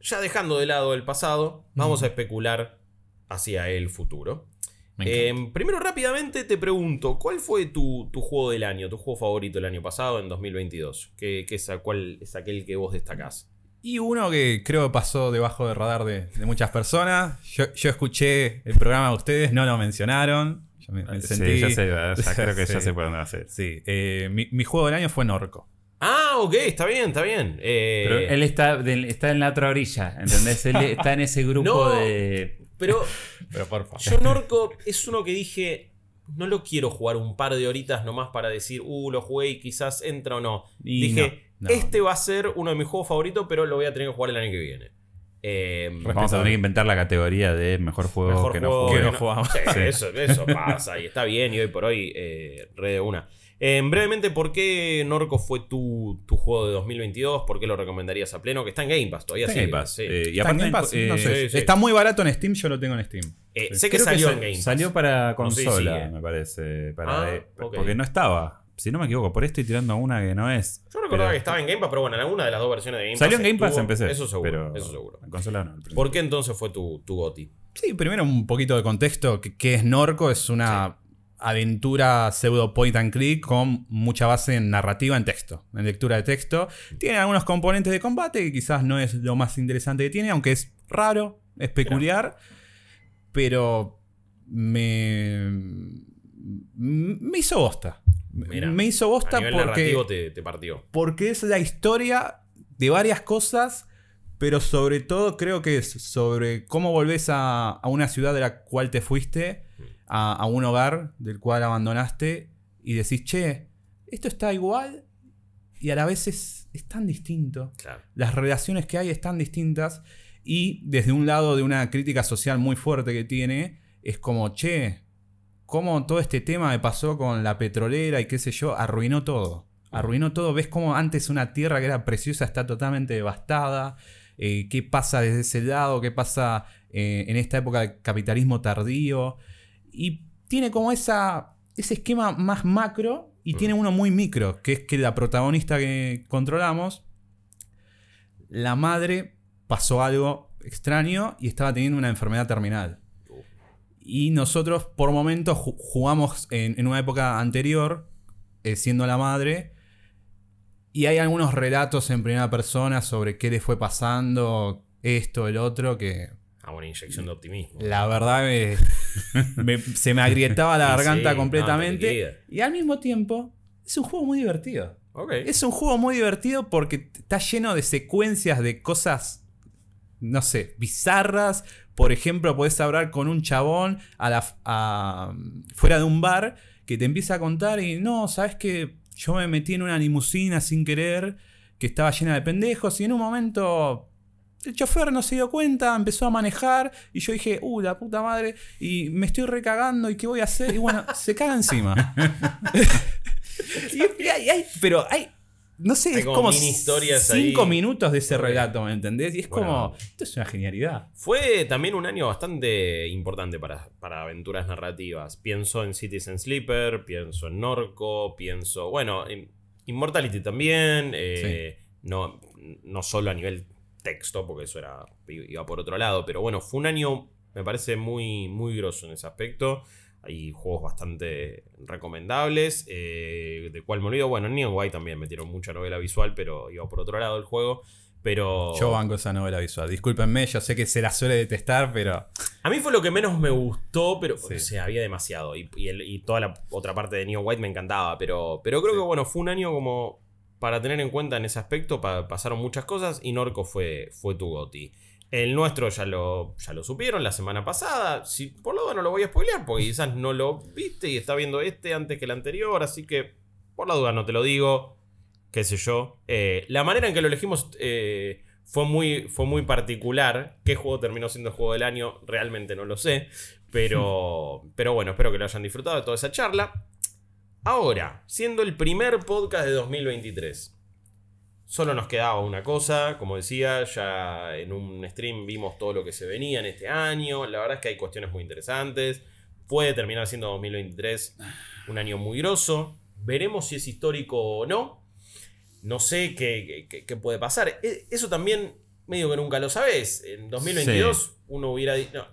ya dejando de lado el pasado, vamos a especular hacia el futuro. Em, primero, rápidamente te pregunto, ¿cuál fue tu, tu juego del año, tu juego favorito el año pasado, en 2022? ¿Qué, qué es, a- ¿Cuál es aquel que vos destacás? Y uno que creo pasó debajo del radar de, de muchas personas. Yo, yo escuché el programa de ustedes, no lo mencionaron. Yo me, me sentí. Sí, ya sé, ya creo que ya sé por dónde va a ser. Sí, eh, mi, mi juego del año fue Norco. Ah, ok, está bien, está bien. Eh, Pero él está, está en la otra orilla, ¿entendés? Él está en ese grupo No. de... pero Pero por favor. Yo Norco es uno que dije, no lo quiero jugar un par de horitas nomás para decir, uh, lo jugué y quizás entra o no. Y dije, no, no. este va a ser uno de mis juegos favoritos, pero lo voy a tener que jugar el año que viene. Eh, Vamos a tener que inventar la categoría de mejor juego mejor que no juego jugué. que no jugamos. Sí, Sí. Eso, eso pasa y está bien y hoy por hoy eh, re de una. Eh, brevemente, ¿por qué Norco fue tu, tu juego de 2022? ¿Por qué lo recomendarías a pleno? Que está en Game Pass todavía. Está en sigue, Game Pass. sí. Eh, y ¿Está en aparte, Game Pass? eh, No sé. sí, sí. Está muy barato en Steam, yo lo tengo en Steam. Eh, sé que creo salió sa- en Game Pass. Salió para No sé si consola, me parece. para- Ah, eh. Porque no estaba. Si no me equivoco, por ahí estoy tirando una que no es. Yo recordaba Pero- que estaba en Game Pass, pero bueno, en alguna de las dos versiones de Game Pass. Salió en Game Pass en PC. Eso seguro, pero eso seguro. En consola no. ¿Por qué entonces fue tu, tu GOTI? Sí, primero un poquito de contexto. ¿Qué, qué es Norco? Es una aventura pseudo point and click con mucha base en narrativa en texto, en lectura de texto. Tiene algunos componentes de combate que quizás no es lo más interesante que tiene, aunque es raro, es peculiar. Pero me. Me hizo bosta. Me hizo bosta A nivel porque te, te partió. porque es la historia de varias cosas pero sobre todo creo que es sobre cómo volvés a, a una ciudad de la cual te fuiste, a, a un hogar del cual abandonaste y decís, che, esto está igual y a la vez es, es tan distinto. Claro. Las relaciones que hay están distintas y desde un lado de una crítica social muy fuerte que tiene, es como, che, cómo todo este tema me pasó con la petrolera y qué sé yo, arruinó todo. Arruinó todo. Ves cómo antes una tierra que era preciosa está totalmente devastada. Eh, qué pasa desde ese lado, qué pasa eh, en esta época de capitalismo tardío. Y tiene como esa, ese esquema más macro y tiene uno muy micro, que es que la protagonista que controlamos, la madre pasó algo extraño y estaba teniendo una enfermedad terminal. Y nosotros por momentos ju- jugamos en, en una época anterior, eh, siendo la madre, y hay algunos relatos en primera persona sobre qué le fue pasando, esto, el otro, que Ah, una inyección de optimismo. la verdad me- me- se me agrietaba la garganta sí, completamente. y al mismo tiempo, es un juego muy divertido. Es un juego muy divertido porque está lleno de secuencias de cosas, no sé, bizarras. Por ejemplo, podés hablar con un chabón a la, a- fuera de un bar que te empieza a contar y no, sabes que yo me metí en una limusina sin querer que estaba llena de pendejos y en un momento el chofer no se dio cuenta, empezó a manejar y yo dije, uh, la puta madre, y me estoy recagando y qué voy a hacer. Y bueno, se caga encima. Y- y hay- hay- pero hay, no sé, Hay es como como mini historias cinco ahí. minutos de ese relato, ¿me entendés? Y es Bueno. como, esto es una genialidad. Fue también un año bastante importante para, para aventuras narrativas. Pienso en Citizen Sleeper, pienso en Norco, pienso. Bueno, en Immortality también. eh, no, no solo a nivel texto, porque eso era iba por otro lado. Pero bueno, fue un año, me parece, muy, muy grosso en ese aspecto. Hay juegos bastante recomendables. eh, de cual me olvido. Bueno, en Neon White también metieron mucha novela visual, pero iba por otro lado el juego. Pero. Yo banco esa novela visual. Discúlpenme, yo sé que se la suele detestar, pero A mí fue lo que menos me gustó, pero Sí. o sea, había demasiado. Y, y el- y toda la otra parte de Neo White me encantaba. Pero, pero creo Sí. que bueno, fue un año como para tener en cuenta en ese aspecto. pa- pasaron muchas cosas y Norco fue, fue tu goti. El nuestro ya lo, ya lo supieron la semana pasada. Si, por lo duda no lo voy a spoilear, porque quizás no lo viste y está viendo este antes que el anterior. Así que, por la duda, no te lo digo. Qué sé yo. Eh, la manera en que lo elegimos eh, fue, muy, fue muy particular. ¿Qué juego terminó siendo el juego del año? Realmente no lo sé. Pero, pero bueno, espero que lo hayan disfrutado de toda esa charla. Ahora, siendo el primer podcast de 2023. Solo nos quedaba una cosa, como decía, ya en un stream vimos todo lo que se venía en este año. La verdad es que hay cuestiones muy interesantes. Puede terminar siendo 2023 un año muy grosso. Veremos si es histórico o no. No sé qué, qué- qué puede pasar. E- Eso también medio que nunca lo sabes. En 2022 uno hubiera dicho... No,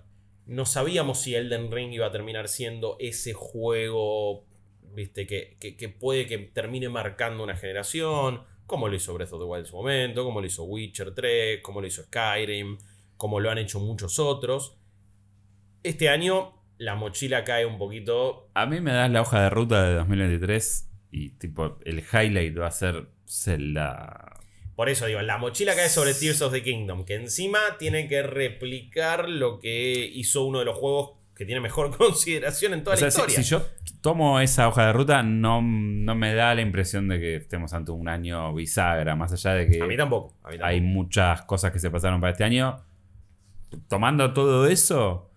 no sabíamos si Elden Ring iba a terminar siendo ese juego, viste, que, que- que puede que termine marcando una generación, como lo hizo Breath of the Wild en su momento, como lo hizo Witcher 3, como lo hizo Skyrim, como lo han hecho muchos otros. Este año la mochila cae un poquito... A mí me das la hoja de ruta de 2023 y tipo el highlight va a ser Zelda. Por eso digo, la mochila cae sobre Tears of the Kingdom, que encima tiene que replicar lo que hizo uno de los juegos que tiene mejor consideración en toda O sea, la si, historia. si yo tomo esa hoja de ruta, no, no me da la impresión de que estemos ante un año bisagra, más allá de que A mí tampoco. A mí tampoco. hay muchas cosas que se pasaron para este año. Tomando todo eso,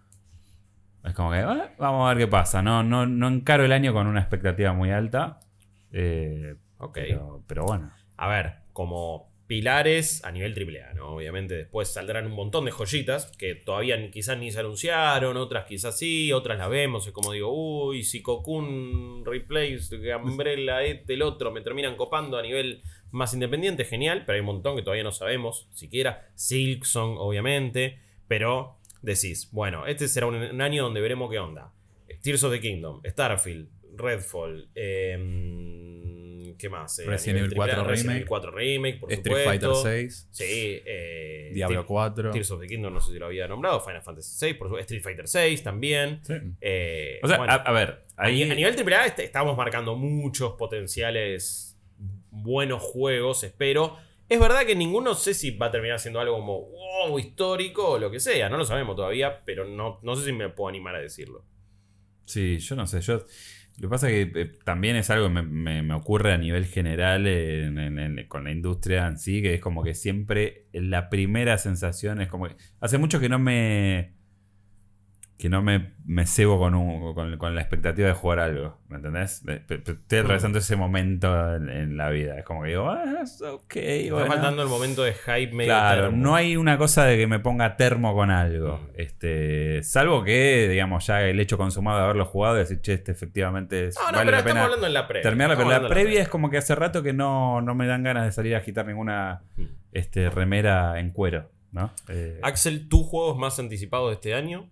es como que "Ah, vamos a ver qué pasa. No, no, no encaro el año con una expectativa muy alta. eh, Ok. pero, pero bueno. A ver, como pilares a nivel AAA, ¿no? Obviamente después saldrán un montón de joyitas que todavía quizás ni se anunciaron, otras quizás sí, otras las vemos. Es como digo, uy, si Cocoon Replays, Umbrella, este, el otro, me terminan copando a nivel más independiente, genial, pero hay un montón que todavía no sabemos siquiera. Silksong, obviamente, pero decís, bueno, este será un, un año donde veremos qué onda. Tears of the Kingdom, Starfield, Redfall, em, ¿qué más? Eh, Resident nivel Evil 4 AAA, Resident Remake. Evil 4 Remake, por Street supuesto. Fighter 6, Sí, eh, Diablo Te- 4. Tears of the Kingdom, no sé si lo había nombrado. Final Fantasy 6, por supuesto. Street Fighter 6 también. Eh, O sea, bueno, a, a ver, ahí. a nivel AAA est- estamos marcando muchos potenciales buenos juegos, espero. Es verdad que ninguno sé si va a terminar siendo algo como wow, histórico o lo que sea. No lo sabemos todavía, pero no, no sé si me puedo animar a decirlo. Sí, yo no sé. Yo, lo que pasa es que eh, también es algo que me, me- me ocurre a nivel general en- en- con la industria en sí, que es como que siempre la primera sensación es como que hace mucho que no me que no me, me cebo con, un- con, con la expectativa de jugar algo, ¿me entendés? Estoy atravesando ese momento en, en la vida. Es como que digo, ah, es ok. Está bueno". faltando el momento de hype medio Claro, termo. no hay una cosa de que me ponga termo con algo. Mm. Este, salvo que, digamos, ya el hecho consumado de haberlo jugado y decir, che, este efectivamente es, No, no, vale pero la estamos pena hablando en la previa. terminarla. Pero la previa es como que hace rato que no, no me dan ganas de salir a agitar ninguna Mm. este, remera en cuero, ¿no? Eh, Axel, ¿tus juegos más anticipados de este año?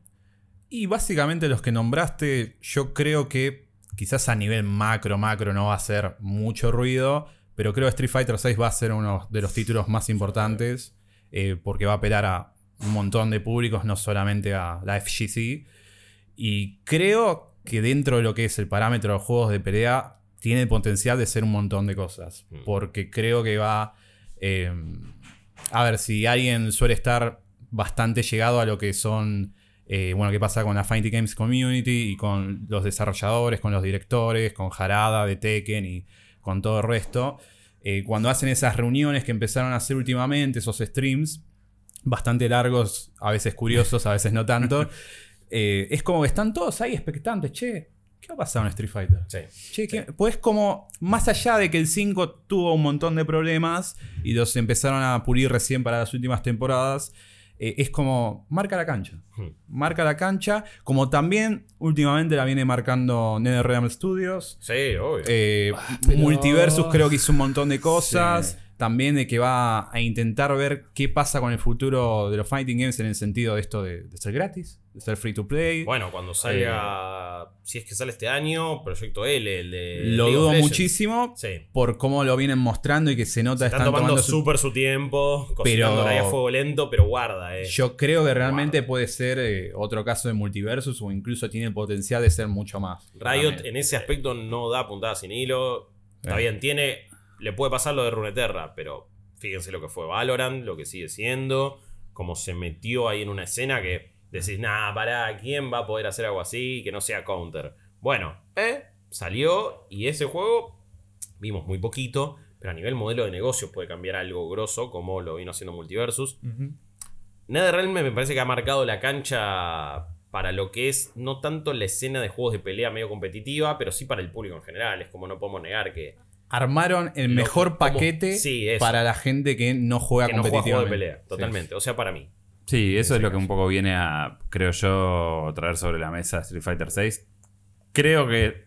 Y básicamente los que nombraste, yo creo que quizás a nivel macro, macro no va a hacer mucho ruido, pero creo que Street Fighter VI va a ser uno de los títulos más importantes eh, porque va a apelar a un montón de públicos, no solamente a la FGC. Y creo que dentro de lo que es el parámetro de los juegos de pelea, tiene el potencial de ser un montón de cosas. Mm. Porque creo que va... eh, a ver, si alguien suele estar bastante llegado a lo que son... eh, bueno, qué pasa con la Fighting Games Community y con los desarrolladores, con los directores, con Harada de Tekken y con todo el resto. Eh, cuando hacen esas reuniones que empezaron a hacer últimamente, esos streams, bastante largos, a veces curiosos, a veces no tanto, eh, es como que están todos ahí expectantes, che, ¿qué va a pasar en Street Fighter? Sí. Che, ¿qué- Pues como, más allá de que el 5 tuvo un montón de problemas y los empezaron a pulir recién para las últimas temporadas, eh, es como, marca la cancha. Hmm. Marca la cancha, como también últimamente la viene marcando NetherRealm Studios. Sí, obvio. Eh, pero- Multiversus creo que hizo un montón de cosas. Sí. También de que va a intentar ver qué pasa con el futuro de los fighting games en el sentido de esto de, de ser gratis, de ser free to play. bueno, cuando salga. si es que sale este año, Proyecto L, el de. Lo League dudo muchísimo Sí. por cómo lo vienen mostrando y que se nota Están, tomando su- súper su tiempo, Pero- cocinando a fuego lento, pero guarda, eh. Yo creo que realmente puede ser eh, otro caso de multiversus o incluso tiene el potencial de ser mucho más. Riot Realmente. en ese aspecto no da puntada sin hilo. Está Eh. bien, tiene. Le puede pasar lo de Runeterra, pero fíjense lo que fue Valorant, lo que sigue siendo. Como se metió ahí en una escena que decís, nah, pará, ¿quién va a poder hacer algo así que no sea counter? Bueno, eh, salió y ese juego vimos muy poquito, pero a nivel modelo de negocio puede cambiar algo grosso, como lo vino haciendo Multiversus. Ujú. NetherRealm me parece que ha marcado la cancha para lo que es no tanto la escena de juegos de pelea medio competitiva, pero sí para el público en general. Es como no podemos negar que, Armaron el Lo- mejor como- paquete sí, para la gente que no juega que no juega juegos de competitivamente. pelea. Totalmente. O sea, para mí. Sí, eso es lo que un poco viene a, creo yo, traer sobre la mesa Street Fighter VI. Creo que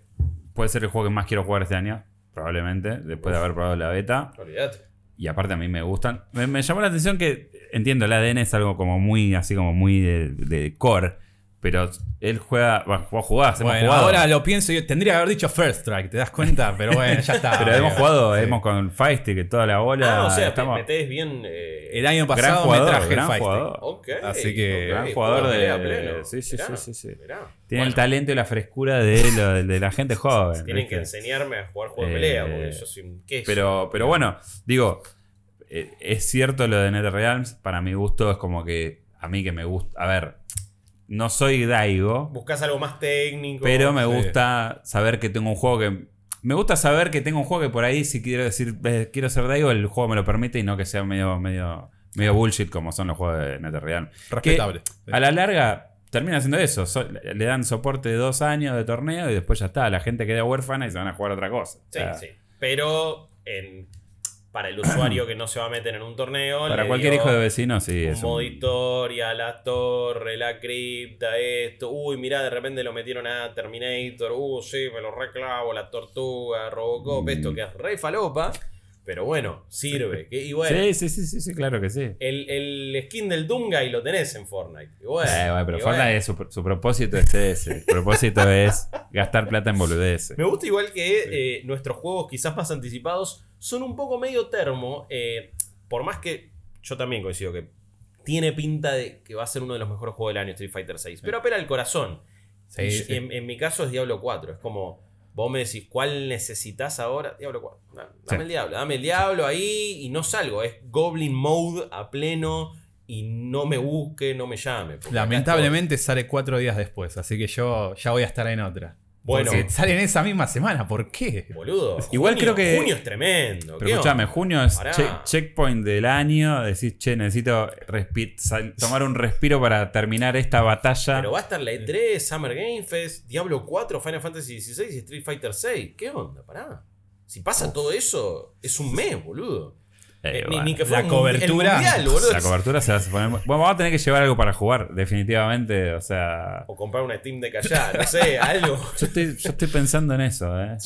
puede ser el juego que más quiero jugar este año, probablemente, después de haber probado la beta. Olvídate. Y aparte a mí me gustan. Me, me llamó la atención que, entiendo, el ADN es algo como muy, así como muy de, de core. Pero él juega, bueno, vos jugás, hemos Bueno, jugado. ahora lo pienso yo. Tendría que haber dicho First Strike, ¿te das cuenta? Pero bueno, ya está. pero hemos Eh, jugado, sí. hemos con Feisty, que toda la bola. Ah, o sea, estamos- te metés bien. eh, El año gran pasado jugador, me traje el gran Feisty. jugador. ok, Así que- Gran jugador juego de- pelea pleno. sí, sí, Mirá, sí, sí, sí. mirá. Tiene el talento y la frescura de, lo- de la gente joven. Tienen que enseñarme a jugar juegos de Eh, pelea, porque yo soy un queso. Pero, pero bueno, digo, eh, es cierto lo de NetherRealms. Para mi gusto es como que a mí que me gusta. A ver, no soy Daigo, Buscas algo más técnico. pero me sí. gusta saber que tengo un juego que. Me gusta saber que tengo un juego que por ahí, si quiero decir, eh, quiero ser Daigo, el juego me lo permite y no que sea medio, medio, medio bullshit como son los juegos de NetherRealm. Respetable. Sí. A la larga termina haciendo eso. so- le dan soporte de dos años de torneo y después ya está. La gente queda huérfana y se van a jugar otra cosa. Sí, O sea, sí. Pero en- para el usuario que no se va a meter en un torneo. Para le cualquier hijo de vecino, sí. Un es modo historia, la torre, la cripta, esto. Uy, mirá, de repente lo metieron a Terminator. Uh, sí, me lo reclavo, la tortuga, Robocop, Mm. esto que es re falopa. Pero bueno, sirve. Y bueno, Sí, sí, sí, sí, sí, claro que sí. el, el skin del Dungai lo tenés en Fortnite. Y bueno, Eh, bueno, pero y Fortnite bueno. es su, su propósito es ese. El propósito es gastar plata en boludeces. Me gusta igual que eh, nuestros juegos quizás más anticipados son un poco medio termo. eh, por más que yo también coincido que tiene pinta de que va a ser uno de los mejores juegos del año Street Fighter VI. Pero apela al corazón. Sí, Y yo- sí. En, en mi caso es Diablo 4. Es como, vos me decís, ¿cuál necesitas ahora? Diablo 4. Dame Sí. el diablo, dame el diablo ahí y no salgo. Es Goblin Mode a pleno y no me busque, no me llame. Lamentablemente sale cuatro días después, así que yo ya voy a estar en otra. Bueno. Porque sale en esa misma semana, ¿por qué? Boludo. Igual junio- creo que- Junio es tremendo. Pero ¿qué escúchame, onda? junio es che- checkpoint del año. Decís, che, necesito tomar un respiro para terminar esta batalla. Pero va a estar la E3, Summer Game Fest, Diablo 4, Final Fantasy XVI y Street Fighter 6. ¿Qué onda? Pará. Si pasa todo eso, es un mes, boludo. Eh, ni, bueno. ni que fuera la un cobertura- mundial. La cobertura se va a poner. Bueno, vamos a tener que llevar algo para jugar, definitivamente. O sea. O comprar una Steam de allá, no sé, algo. Yo estoy, yo estoy pensando en eso, ¿eh?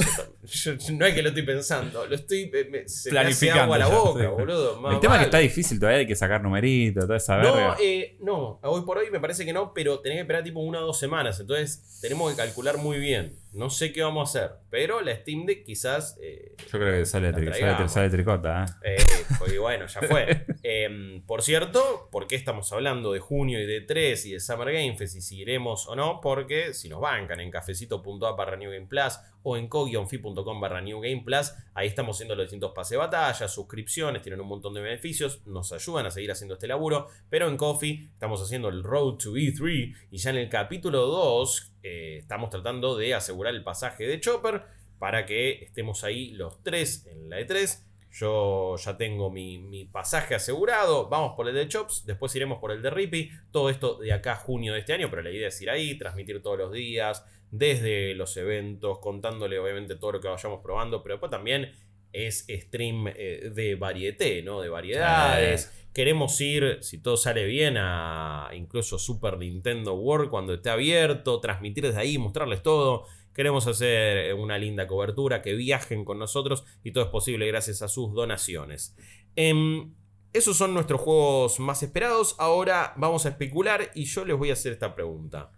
Yo- no es que lo estoy pensando, lo estoy. me- me- se me hace Planificando agua a la ya, boca, sí. boludo. más El tema es que está difícil todavía, hay que sacar numeritos, toda esa No, verga. eh, no, hoy por hoy me parece que no, pero tenés que esperar tipo una o dos semanas. Entonces tenemos que calcular muy bien. No sé qué vamos a hacer, pero la Steam Deck quizás. eh, Yo creo que sale, tri- sale, traigamos. sale tricota, ¿eh? Eh, porque bueno, ya fue. Em, por cierto, ¿por qué estamos hablando de junio y de 3 y de Summer Game Fest y si iremos o no? Porque si nos bancan en cafecito.app barra New Game Plus o en co-fi.com barra New Game Plus, ahí estamos haciendo los distintos pases de batalla, suscripciones, tienen un montón de beneficios, nos ayudan a seguir haciendo este laburo, pero en Coffee estamos haciendo el Road to E3 y ya en el capítulo 2 eh, estamos tratando de asegurar el pasaje de Chopper para que estemos ahí los tres en la E3. Yo ya tengo mi, mi pasaje asegurado. Vamos por el de Chops. Después iremos por el de Rippy. Todo esto de acá junio de este año. Pero la idea es ir ahí, transmitir todos los días. Desde los eventos. Contándole obviamente todo lo que vayamos probando. Pero después también es stream eh, de varieté, ¿no? De variedades. Queremos ir, si todo sale bien, a incluso Super Nintendo World cuando esté abierto. Transmitir desde ahí, mostrarles todo. Queremos hacer una linda cobertura, que viajen con nosotros y todo es posible gracias a sus donaciones. Em, esos son nuestros juegos más esperados. Ahora vamos a especular y yo les voy a hacer esta pregunta.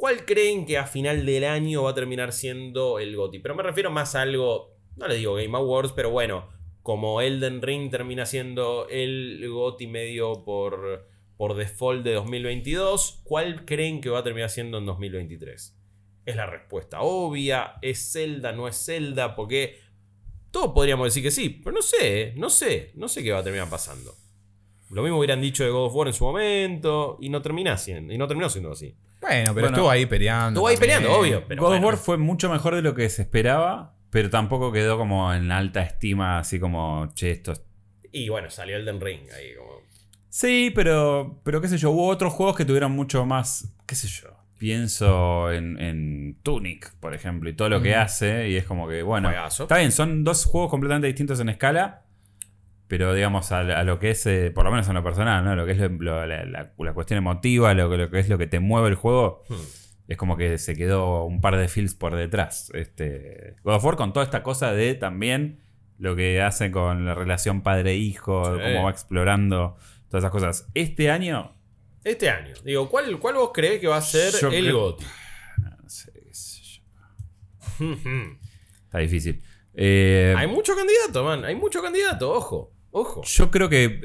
¿Cuál creen que a final del año va a terminar siendo el GOTY? Pero me refiero más a algo, no le digo Game Awards, pero bueno, como Elden Ring termina siendo el GOTY medio por, por default de 2022, ¿cuál creen que va a terminar siendo en 2023? Es la respuesta obvia, es Zelda, no es Zelda, porque todos podríamos decir que sí, pero no sé, no sé, no sé qué va a terminar pasando. Lo mismo hubieran dicho de God of War en su momento y no termina y no terminó siendo así. Bueno, pero Bueno, estuvo ahí peleando. Estuvo ahí también. peleando, obvio. Pero God of bueno. War fue mucho mejor de lo que se esperaba, pero tampoco quedó como en alta estima, así como, che, esto es- Y bueno, salió Elden Ring ahí como. Sí, pero, pero qué sé yo, hubo otros juegos que tuvieron mucho más, qué sé yo. Pienso en, en Tunic, por ejemplo, y todo lo que hace, y es como que, bueno, Juegazo. está bien, son dos juegos completamente distintos en escala, pero digamos, a, a lo que es, eh, por lo menos en lo personal, ¿no? Lo que es lo- lo- la, la- la cuestión emotiva, lo, que- lo que es lo que te mueve el juego, Hmm. es como que se quedó un par de feels por detrás. Este, God of War con toda esta cosa de también lo que hace con la relación padre-hijo, Sí. cómo va explorando todas esas cosas. Este año, Este año. Digo, ¿cuál, cuál vos creés que va a ser Yo el GOTY? no sé, qué sé yo. está difícil. Eh, hay mucho candidato, man. Hay mucho candidato, ojo. Ojo. yo creo que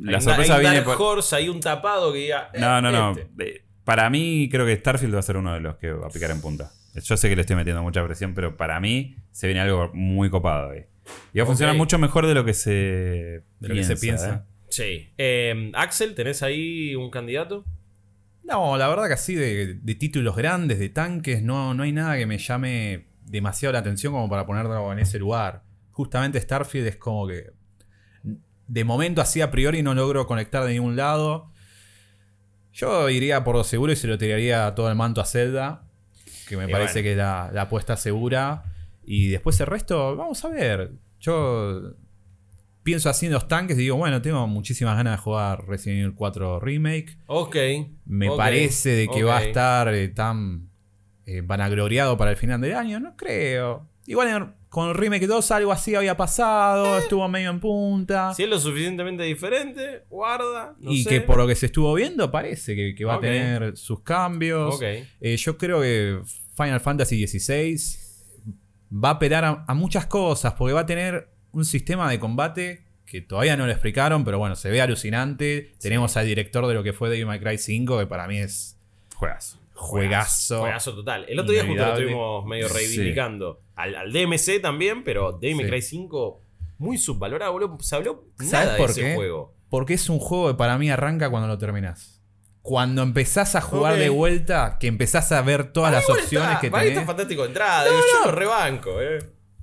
la Hay un- sorpresa hay un viene Dark por... Horse, hay un tapado que diga. eh, No, no, no. este. Eh, Para mí, creo que Starfield va a ser uno de los que va a picar en punta. Yo sé que le estoy metiendo mucha presión, pero para mí se viene algo muy copado ahí. Y va a funcionar mucho mejor de lo que se, De lo que se piensa. ¿eh? Sí. Eh, Axel, ¿tenés ahí un candidato? No, la verdad que así de, de títulos grandes, de tanques, no, no hay nada que me llame demasiado la atención como para ponerlo en ese lugar. Justamente Starfield es como que de momento así a priori no logro conectar de ningún lado. Yo iría por lo seguro y se lo tiraría todo el manto a Zelda, que me Y parece bueno. que es la, la apuesta segura. Y después el resto, vamos a ver. Yo pienso así en los tanques y digo, bueno, tengo muchísimas ganas de jugar Resident Evil 4 Remake. Ok. Me parece de que va a estar eh, tan eh, vanagloriado para el final del año. No creo. Igual en- con el Remake 2 algo así había pasado, estuvo medio en punta. Si es lo suficientemente diferente, guarda. No y sé. que por lo que se estuvo viendo parece que, que va a tener sus cambios. Eh, yo creo que Final Fantasy XVI va a apelar a, a muchas cosas, porque va a tener un sistema de combate que todavía no lo explicaron, pero bueno, se ve alucinante. Tenemos al director de lo que fue Devil May Cry 5, que para mí es Juegas. Juegazo. Juegazo total. El otro día justo lo estuvimos medio Sí. reivindicando al, al DMC también, pero Sí. Cry 5 muy subvalorado, boludo. Se habló ¿Sabes nada de por ese qué? juego. Porque es un juego que para mí arranca cuando lo terminás. Cuando empezás a jugar de vuelta, que empezás a ver todas las opciones está, que tenés. está fantástico de entrada. digo, yo lo rebanco, eh.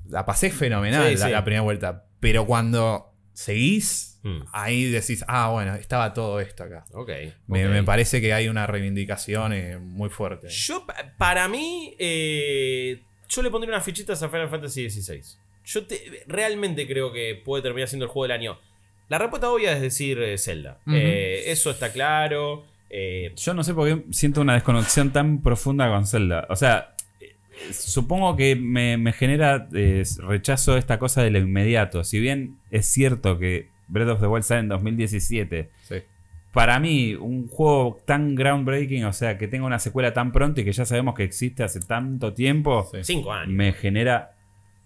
La pasé fenomenal Sí, la, sí. la primera vuelta. Pero cuando seguís, Hmm. ahí decís, ah, bueno, estaba todo esto acá. Ok. Me, ok. me parece que hay una reivindicación eh, muy fuerte. Yo, pa- para mí, eh, yo le pondría unas fichitas a Final Fantasy XVI. Yo te- realmente creo que puede terminar siendo el juego del año. La respuesta obvia es decir eh, Zelda. Eh, eso está claro. Eh, Yo no sé por qué siento una desconexión tan profunda con Zelda. O sea, supongo que me, me genera eh, rechazo esta cosa de lo inmediato. Si bien es cierto que Breath of the Wild sale en 2017, Sí. para mí un juego tan groundbreaking, o sea, que tenga una secuela tan pronto y que ya sabemos que existe hace tanto tiempo, Sí. cinco años. me genera...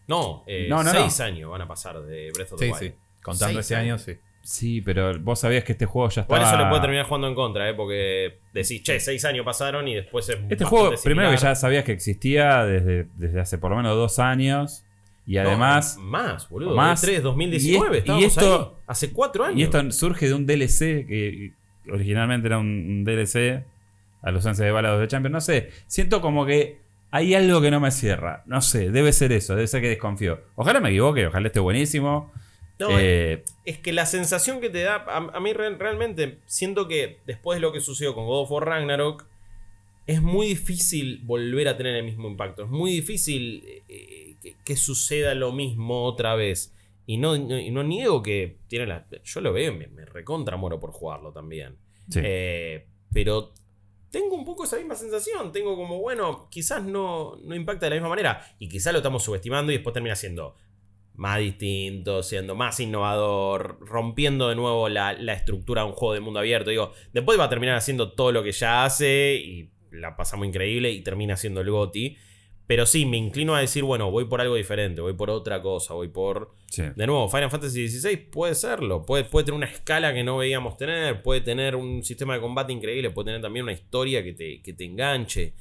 No, eh, No, no, seis años van a pasar de Breath of the Sí, Wild. sí. Contando Seis ese año, sí. Sí, pero vos sabías que este juego ya estaba... eso le puede terminar jugando en contra, ¿eh? Porque decís, che, seis años pasaron y después es Este juego, primero que ya sabías que existía desde, desde hace por lo menos dos años. Y No, además... más, boludo. más. 3 2019, Y- y esto- ahí. Hace cuatro años. Y esto surge de un DLC que originalmente era un, DLC a los 11 de Balados de Champions. No sé, siento como que hay algo que no me cierra. No sé, debe ser eso, debe ser que desconfío. Ojalá me equivoque, ojalá esté buenísimo. No, Eh, Es que la sensación que te da, a, a mí re- realmente siento que después de lo que sucedió con God of War Ragnarok, es muy difícil volver a tener el mismo impacto. Es muy difícil eh, que, que suceda lo mismo otra vez. Y no, no- y no niego que tiene la... Yo lo veo, me, me recontra muero por jugarlo también. sí. Eh, pero tengo un poco esa misma sensación. Tengo como, bueno, quizás no, no impacta de la misma manera. Y quizás lo estamos subestimando y después termina siendo más distinto, siendo más innovador, rompiendo de nuevo la, la estructura de un juego de mundo abierto. Digo, después va a terminar haciendo todo lo que ya hace y la pasamos increíble y termina siendo el GOTI. Pero sí, me inclino a decir, bueno, voy por algo diferente, voy por otra cosa, voy por sí. de nuevo, Final Fantasy XVI puede serlo. Puede, puede tener una escala que no veíamos tener. Puede tener un sistema de combate increíble. Puede tener también una historia que te, que te enganche.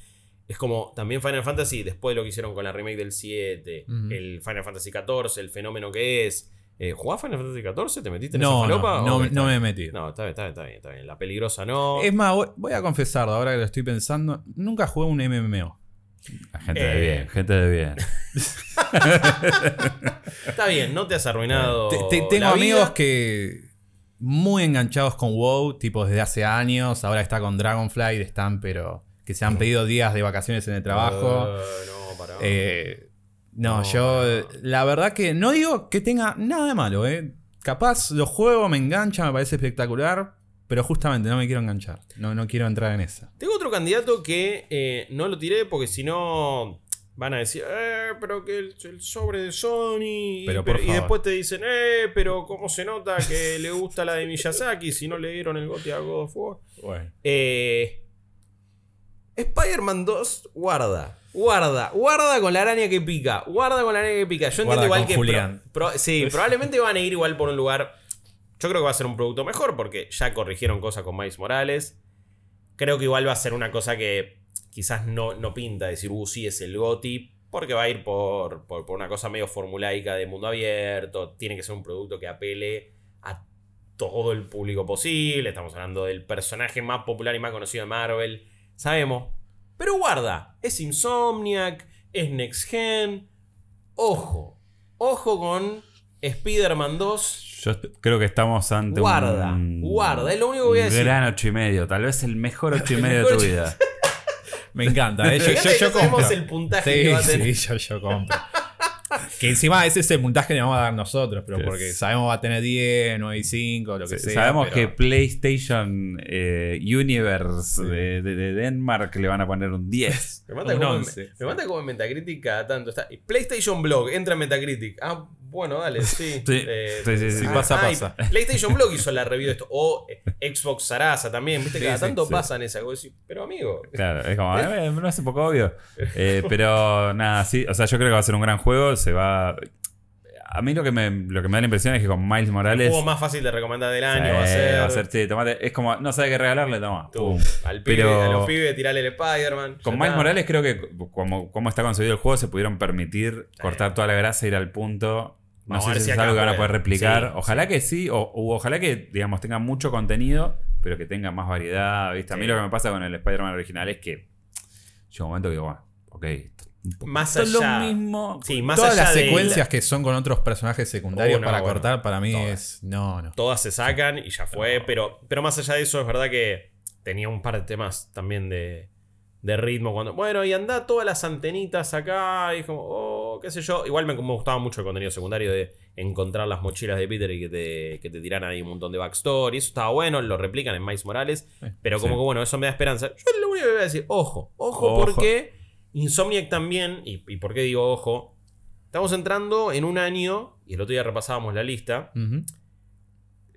Es como también Final Fantasy, después de lo que hicieron con la remake del 7, Ujú. el Final Fantasy XIV, el fenómeno que es. Eh, ¿Jugás Final Fantasy XIV? ¿Te metiste en No, esa falopa? no, no, me- está no me he metido. No, está bien, está bien, está bien, está bien. La peligrosa no. Es más, voy, voy a confesarlo, ahora que lo estoy pensando, nunca jugué un MMO. Gente Eh. de bien, gente de bien. Está bien, no te has arruinado. Te- te- tengo la amigos vida. que muy enganchados con WoW, tipo desde hace años, ahora está con Dragonflight, están, pero que se han pedido días de vacaciones en el trabajo. Eh, no. Eh, no, No, yo eh, la verdad que no digo que tenga nada de malo, ¿eh? Capaz los juegos me enganchan, me parece espectacular, pero justamente no me quiero enganchar. No, no quiero entrar en esa. Tengo otro candidato que eh, no lo tiré porque si no van a decir, eh, pero que el, el sobre de Sony. y- Pero, después te dicen, eh, pero cómo se nota que le gusta la de Miyazaki si no le dieron el gote a God of War. Bueno. Eh, Spider-Man 2, guarda. Guarda, guarda con la araña que pica. Guarda con la araña que pica. Yo Guarda entiendo igual que. Pro- sí, probablemente van a ir igual por un lugar. Yo creo que va a ser un producto mejor porque ya corrigieron cosas con Miles Morales. Creo que igual va a ser una cosa que quizás no, no pinta decir, uh, sí es el GOTI. Porque va a ir por, por, por una cosa medio formulaica de mundo abierto. Tiene que ser un producto que apele a todo el público posible. Estamos hablando del personaje más popular y más conocido de Marvel. Sabemos. Pero guarda, es Insomniac, es Next Gen. Ojo, ojo con Spider-Man 2. Yo creo que estamos ante Guarda, un. guarda, es lo único que voy a un decir. gran 8 y medio, tal vez el mejor 8 y medio de tu vida. Me encanta, ¿eh? yo, yo, compro. el puntaje Sí, que va a tener. sí, yo, yo compro. que encima ese es el puntaje que le vamos a dar nosotros, pero Sí. porque sabemos va a tener 10, 9 y 5, lo que Sí, sea. Sabemos pero- que PlayStation eh, Universe de, de- de Denmark le van a poner un 10. Me manda, Un como, en- 11, me manda como en Metacritic cada tanto. Está, PlayStation Blog, entra en Metacritic. Ah, bueno, dale, sí. Sí, Eh, sí, sí, sí. ah, Pasa, ah, pasa. PlayStation Blog hizo la review de esto. O Xbox Sarasa también. Viste, cada tanto pasan esas cosas. Pero amigo, Claro, es como, eh, no es un poco obvio. Eh, pero nada, sí, o sea, yo creo que va a ser un gran juego. Se va. A mí lo que, me, lo que me da la impresión es que con Miles El Morales. juego más fácil de recomendar del año va a ser. va a ser, sí, tomate. Es como, no sabe qué regalarle, toma. tú, pum. al pibe, Pero- a los pibes tirarle el Spider-Man. Con Miles. Morales creo que como, como está concebido el juego se pudieron permitir cortar toda la grasa, ir al punto. No sé si si es algo que van a poder replicar. Sí, ojalá que sí, o, o ojalá que, digamos, tenga mucho contenido, pero que tenga más variedad. ¿viste? A mí lo que me pasa con el Spider-Man original es que llega un momento que digo, bueno, ok, Más lo allá- mismo. Sí, más Todas allá las de secuencias que son con otros personajes secundarios Oh, no, para bueno, cortar, para mí todas. es. No, no. todas se sacan y ya fue. Pero, pero más allá de eso, es verdad que tenía un par de temas también de, de ritmo. cuando Bueno, y anda todas las antenitas acá. Y como, oh, qué sé yo. Igual me, me gustaba mucho el contenido secundario de encontrar las mochilas de Peter y que te, que te tiran ahí un montón de backstory. Eso estaba bueno, lo replican en Miles Morales. Pero como Sí. que bueno, eso me da esperanza. Yo lo único que voy a decir, ojo, ojo, Ojo. porque Insomniac también, y, y por qué digo ojo, estamos entrando en un año, y el otro día repasábamos la lista,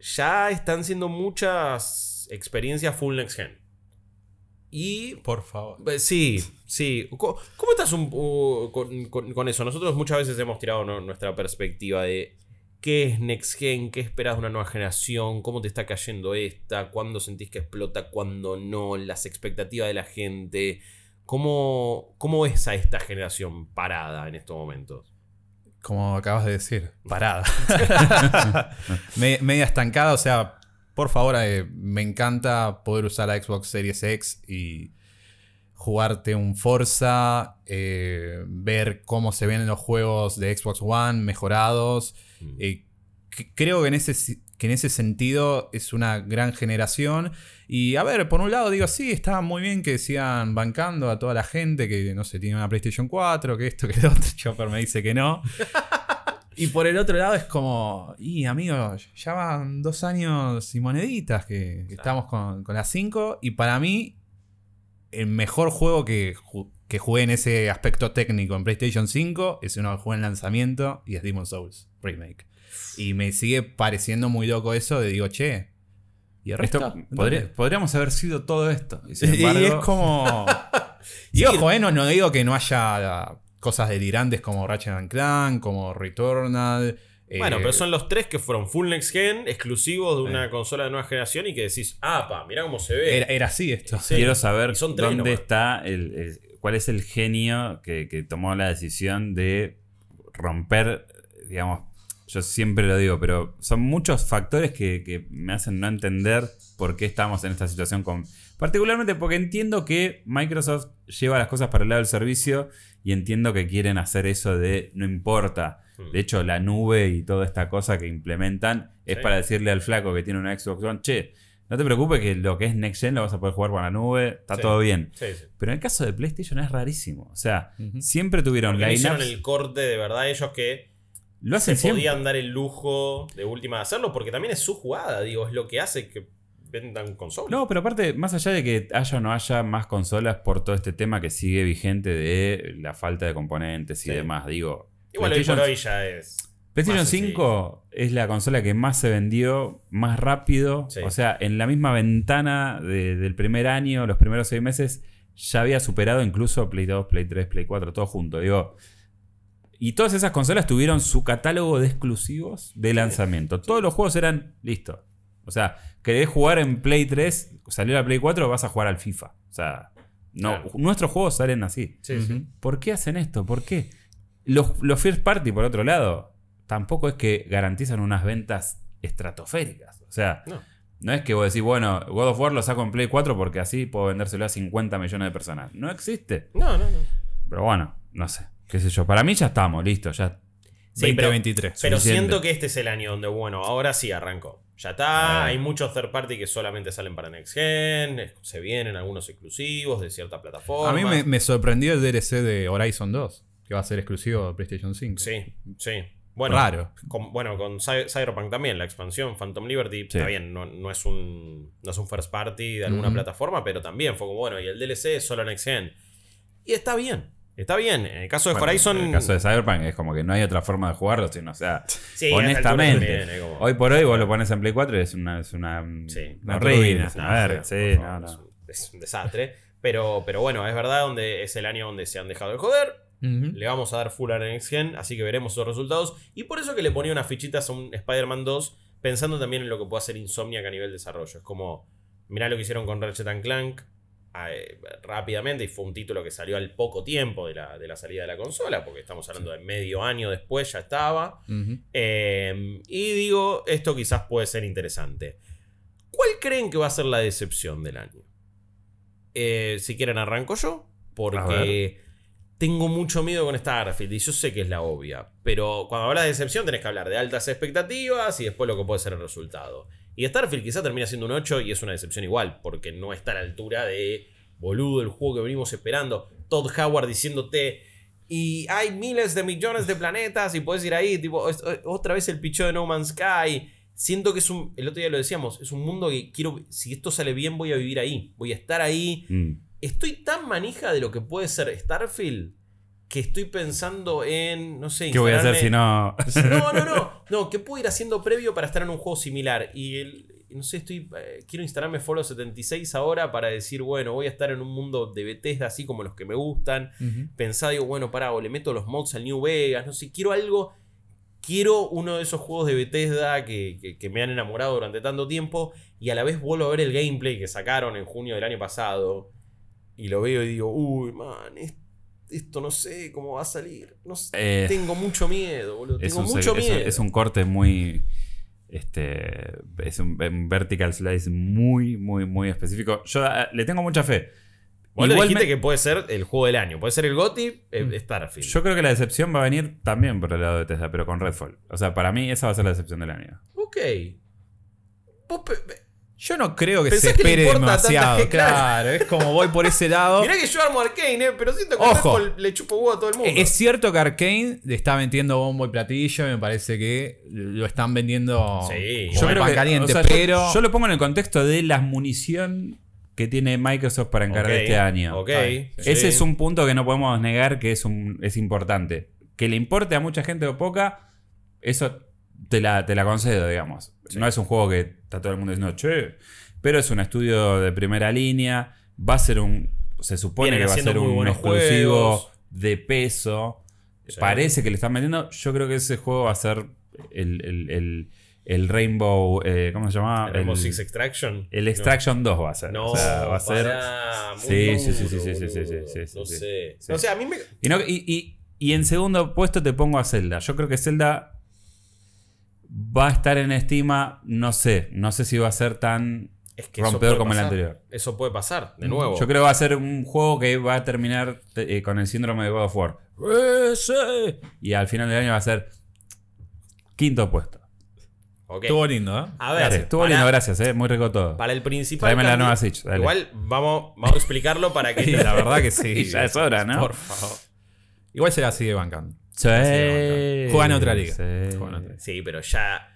ya están siendo muchas experiencias full next gen. Y Por favor. eh, sí, sí. ¿Cómo estás un- uh, con, con- con eso? Nosotros muchas veces hemos tirado ¿no? nuestra perspectiva de qué es next gen, qué esperas de una nueva generación, cómo te está cayendo esta, cuándo sentís que explota, cuándo no, las expectativas de la gente. ¿Cómo, cómo ves a esta generación parada en estos momentos? Como acabas de decir, parada. Me- media estancada, o sea, por favor, eh, me encanta poder usar la Xbox Series X y jugarte un Forza, eh, ver cómo se ven los juegos de Xbox One mejorados. Mm. Eh, creo que en, ese, que en ese sentido es una gran generación. Y a ver, por un lado digo, sí, está muy bien que sigan bancando a toda la gente que, no sé, tiene una PlayStation 4, que esto, que lo otro. Chopper me dice que no. Y por el otro lado es como, y amigo, ya van dos años y moneditas que, que estamos con, con las 5. Y para mí, el mejor juego que, ju- que jugué en ese aspecto técnico en PlayStation 5 es uno que jugué en lanzamiento y es Demon's Souls Remake. Y me sigue pareciendo muy loco eso de digo, che. ¿Y el resto? Podríamos haber sido todo esto. Y sin Y embargo, es como. y ojo, eh, no, no digo que no haya cosas delirantes como Ratchet and Clank, como Returnal. eh, Bueno, pero son los tres que fueron full next gen, exclusivos de una consola de nueva generación y que decís, ah, pa, mirá cómo se ve. Era, era así esto. Sí. quiero saber Y son tres dónde nomás. está el, el- cuál es el genio que, que tomó la decisión de romper, digamos, yo siempre lo digo, pero son muchos factores que, que me hacen no entender por qué estamos en esta situación con... Particularmente porque entiendo que Microsoft lleva las cosas para el lado del servicio y entiendo que quieren hacer eso de no importa. Mm. De hecho, la nube y toda esta cosa que implementan es Sí. para decirle al flaco que tiene una Xbox One, che, no te preocupes que lo que es Next Gen lo vas a poder jugar con la nube, está Sí. todo bien. Sí, sí. Pero en el caso de PlayStation es rarísimo. O sea, siempre tuvieron no hicieron el corte de verdad ellos que Lo se hacen siempre. podían dar el lujo de última de hacerlo porque también es su jugada, digo, es lo que hace que vendan consolas. No, pero aparte, más allá de que haya o no haya más consolas por todo este tema que sigue vigente de la falta de componentes y demás, digo. Igual hoy por hoy ya es. PlayStation Más sencillo. 5 es la consola que más se vendió, más rápido. Sí. O sea, en la misma ventana de- del primer año, los primeros seis meses, ya había superado incluso Play 2, Play 3, Play 4, todo junto. Digo. Y todas esas consolas tuvieron su catálogo de exclusivos de lanzamiento. Todos los juegos eran listos. O sea, querés jugar en Play 3, salió la Play 4, vas a jugar al FIFA. O sea, no, Claro. nuestros juegos salen así. Sí, sí. Ujú. ¿Por qué hacen esto? ¿Por qué? Los, los first party, por otro lado, tampoco es que garantizan unas ventas estratosféricas. O sea, No. no es que vos decís, bueno, God of War lo saco en Play 4 porque así puedo vendérselo a 50 millones de personas. No existe. No, no, no. Pero bueno, no sé. ¿Qué sé yo? Para mí ya estamos, listo. Ya. Sí, pero- 2023. Pero siento que este es el año donde, bueno, ahora sí arrancó. Ya está, Ah. hay muchos third party que solamente salen para Next Gen, se vienen algunos exclusivos de cierta plataforma. A mí me, me sorprendió el DLC de Horizon 2, que va a ser exclusivo de PlayStation 5. Sí, sí. Bueno, Raro. Con, bueno, con Cy- Cyberpunk también, la expansión Phantom Liberty, está bien, no, no es un, no es un first party de alguna plataforma, pero también fue como, bueno, y el DLC es solo Next Gen. Y está bien, está bien. En el caso de Bueno, Horizon... En el caso de Cyberpunk es como que no hay otra forma de jugarlo, sino, o sea, sí, honestamente, como- hoy por hoy vos lo pones en Play 4 y es una, es una, Sí, una una ruina, es una No, verga, sí, favor, no, Es, no. un, es un desastre. Pero, pero bueno, es verdad, donde es el año donde se han dejado de joder. Le vamos a dar full a Next Gen, así que veremos esos resultados. Y por eso que le ponía unas fichitas a un Spider-Man 2, pensando también en lo que puede hacer Insomniac a nivel desarrollo. Es como, mirá lo que hicieron con Ratchet and Clank eh, rápidamente, y fue un título que salió al poco tiempo de la, de la salida de la consola, porque estamos hablando de medio año después, ya estaba. Eh, y digo, esto quizás puede ser interesante. ¿Cuál creen que va a ser la decepción del año? Eh, si quieren arranco yo, porque tengo mucho miedo con Starfield y yo sé que es la obvia, pero cuando hablas de decepción tenés que hablar de altas expectativas y después lo que puede ser el resultado. Y Starfield quizá termina siendo un 8 y es una decepción igual, porque no está a la altura de, boludo, el juego que venimos esperando. Todd Howard diciéndote, y hay miles de millones de planetas y puedes ir ahí, tipo, es- otra vez el picho de No Man's Sky. Siento que es un, el otro día lo decíamos, es un mundo que quiero, si esto sale bien voy a vivir ahí, voy a estar ahí. Mm. Estoy tan manija de lo que puede ser Starfield que estoy pensando en, no sé, ¿Qué voy a hacer si no.? no, no, no. No, ¿qué puedo ir haciendo previo para estar en un juego similar? Y el, no sé, estoy. eh, quiero instalarme Fallout 76 ahora para decir, bueno, voy a estar en un mundo de Bethesda así como los que me gustan. Ujú. Pensaba, digo, bueno, pará, o le meto los mods al New Vegas, no sé, quiero algo. Quiero uno de esos juegos de Bethesda que, que- que me han enamorado durante tanto tiempo. Y a la vez vuelvo a ver el gameplay que sacaron en junio del año pasado. Y lo veo y digo, uy, man, es- esto no sé cómo va a salir. No sé, Eh, tengo mucho miedo, boludo. Tengo un, mucho miedo. es un corte muy. Este. Es un, un vertical slice muy, muy, muy específico. Yo ah, le tengo mucha fe. Vos Igual dijiste me- que puede ser el juego del año. Puede ser el GOTY, eh, Mm. Starfield. Yo creo que la decepción va a venir también por el lado de Tesla, pero con Redfall. O sea, para mí esa va a ser la decepción del año. Ok. Vos Yo no creo que Pensás se espere demasiado. claro. Claro, es como voy por ese lado. Mirá que yo armo Arcane, eh, pero siento que Ojo. Le chupo huevo a todo el mundo. Es cierto que Arkane está vendiendo bombo y platillo. y Me parece que lo están vendiendo Sí. Yo pan que- caliente. o sea, yo- pero Yo, lo pongo en el contexto de la munición que tiene Microsoft para encarar Ok, este año. Ok. Ay, sí. Ese es un punto que no podemos negar que es, un, es importante. Que le importe a mucha gente o poca, eso te la, te la concedo, digamos. Sí. No es un juego que está todo el mundo diciendo, che, pero es un estudio de primera línea. Va a ser un. Se supone Vienen que va a ser un exclusivo juegos. de peso. Sí. Parece que le están vendiendo. Yo creo que ese juego va a ser el, el- el- el Rainbow. eh, ¿Cómo se llama? El Rainbow El- Six Extraction. el Extraction 2 va a ser. No, o sea, va a ser. muy Sí, sí, sí, sí, sí, sí, sí, sí, sí, No sí, sé. sí. O sea, a mí me. Y, no- y- y- y en segundo puesto te pongo a Zelda. Yo creo que Zelda va a estar en estima, no sé, no sé si va a ser tan Es que rompedor como el anterior. Eso puede pasar, de nuevo. Yo creo que va a ser un juego que va a terminar eh, con el síndrome de God of War. ¡Ese! Y al final del año va a ser quinto puesto. Estuvo lindo, ¿eh? A ver, Gracias, estuvo para- lindo, gracias, eh, muy rico todo. Para el principal. Tráeme la nueva Switch, dale. Igual vamos, vamos a explicarlo para que. La verdad que sí. Ya es hora, ¿no? Por favor. Igual se la sigue bancando. Sí. Juega en otra liga. Sí. Juega en otra liga. Sí, pero ya.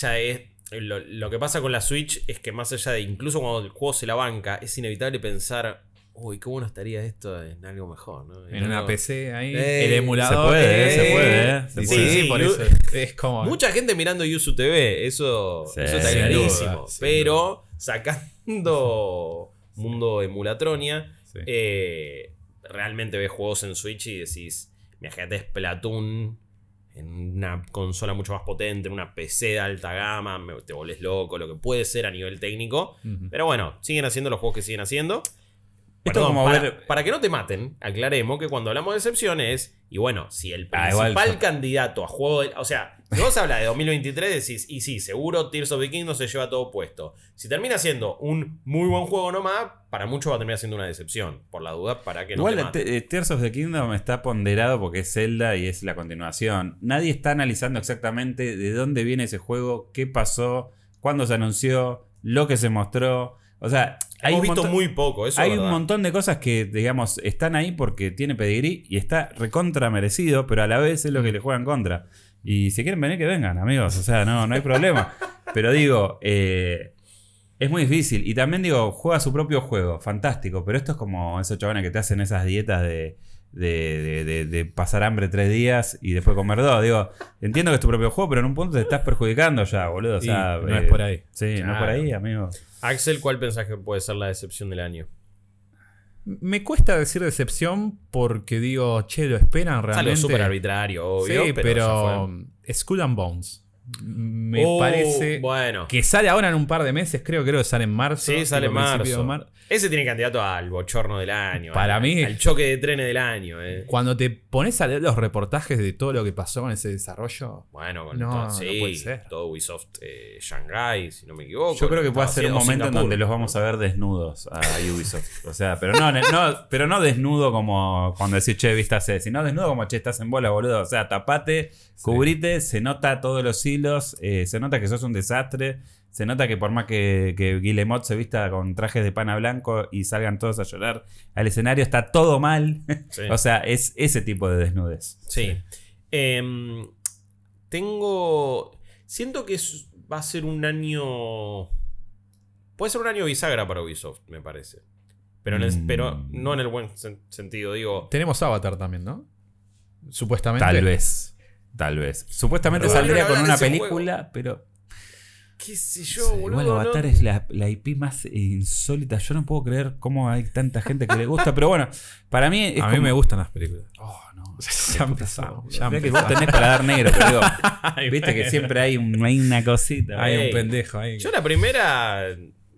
Ya es. Lo, lo que pasa con la Switch es que más allá de. Incluso cuando el juego se la banca, es inevitable pensar. Uy, qué bueno estaría esto en algo mejor, ¿no? En una algo- PC ahí, Eh, el emulador. se puede, eh, se puede, eh, se sí, puede. sí, por Sí, eso. Es como. Mucha gente mirando Yusu TV, eso, Sí, eso está clarísimo. pero sacando mundo emulatronia, Sí. eh, realmente ves juegos en Switch y decís, imagínate Splatoon en una consola mucho más potente, en una PC de alta gama, me- te volvés loco, lo que puede ser a nivel técnico. Pero bueno, siguen haciendo los juegos que siguen haciendo. Esto Perdón, como para, ver- para que no te maten, aclaremos que cuando hablamos de excepciones, y bueno, si el Ah, principal son- candidato a juego. de- o sea, si vos hablas de 2023, decís, y sí, seguro Tears of the Kingdom se lleva todo puesto. Si termina siendo un muy buen juego nomás, para muchos va a terminar siendo una decepción. Por la duda, para que no Igual te maten. Te- eh, Tears of the Kingdom está ponderado porque es Zelda y es la continuación. Nadie está analizando exactamente de dónde viene ese juego, qué pasó, cuándo se anunció, lo que se mostró. O sea, hay, Hemos visto montón, muy poco, eso hay un montón de cosas que, digamos, están ahí porque tiene pedigrí y está recontra merecido, pero a la vez es lo que le juegan contra. Y si quieren venir, que vengan, amigos. O sea, no, no hay problema. pero digo, eh, es muy difícil. Y también digo, juega su propio juego, fantástico. Pero esto es como esos chavales que te hacen esas dietas de, de, de- de- de pasar hambre tres días y después comer dos. Digo, entiendo que es tu propio juego, pero en un punto te estás perjudicando ya, boludo. O Y sea, no eh, es por ahí. Sí, no es por ahí, amigo. Axel, ¿cuál pensás que puede ser la decepción del año? Me cuesta decir decepción porque digo, che, lo esperan Es algo realmente. súper arbitrario, obvio. sí, pero, pero. Skull and Bones. Me Oh, parece Bueno. que sale ahora en un par de meses, creo, creo que sale en marzo. Sí, sale en marzo. Ese tiene candidato al bochorno del año. Para al- mí- Al choque de trenes del año. eh. Cuando te pones a leer los reportajes de todo lo que pasó con ese desarrollo, Bueno, con No, todo, no sí, puede ser. todo Ubisoft eh, Shanghai, si no me equivoco. Yo creo que puede ser un momento en donde los ¿no? vamos a ver desnudos a Ubisoft. O sea, pero no, no, pero no desnudo como cuando decís, che, viste sino desnudo como, che, estás en bola, boludo. O sea, tapate, cubrite, se nota todos los hilos, eh, se nota que sos un desastre. Se nota que por más que, que Guillemot se vista con trajes de pana blanco y salgan todos a llorar al escenario, está todo mal. Sí. o sea, es ese tipo de desnudez. Sí. Em, tengo. Siento que es- va a ser un año. Puede ser un año bisagra para Ubisoft, me parece. Pero, en el- Mm. pero no en el buen sen- sentido. Digo. tenemos Avatar también, ¿no? Supuestamente. Tal vez. Tal vez. Supuestamente Pero saldría con una película, pero. ¿Qué sé yo, Sí, boludo? Igual Avatar no? es la, la IP más insólita. Yo no puedo creer cómo hay tanta gente que le gusta. Pero bueno, para mí es A mí como- me gustan las películas. Oh, no. Ya empezamos. Ya que vos tenés paladar negro, pero digo, viste que siempre hay, un- hay una cosita. Hay un pendejo ahí. Yo la primera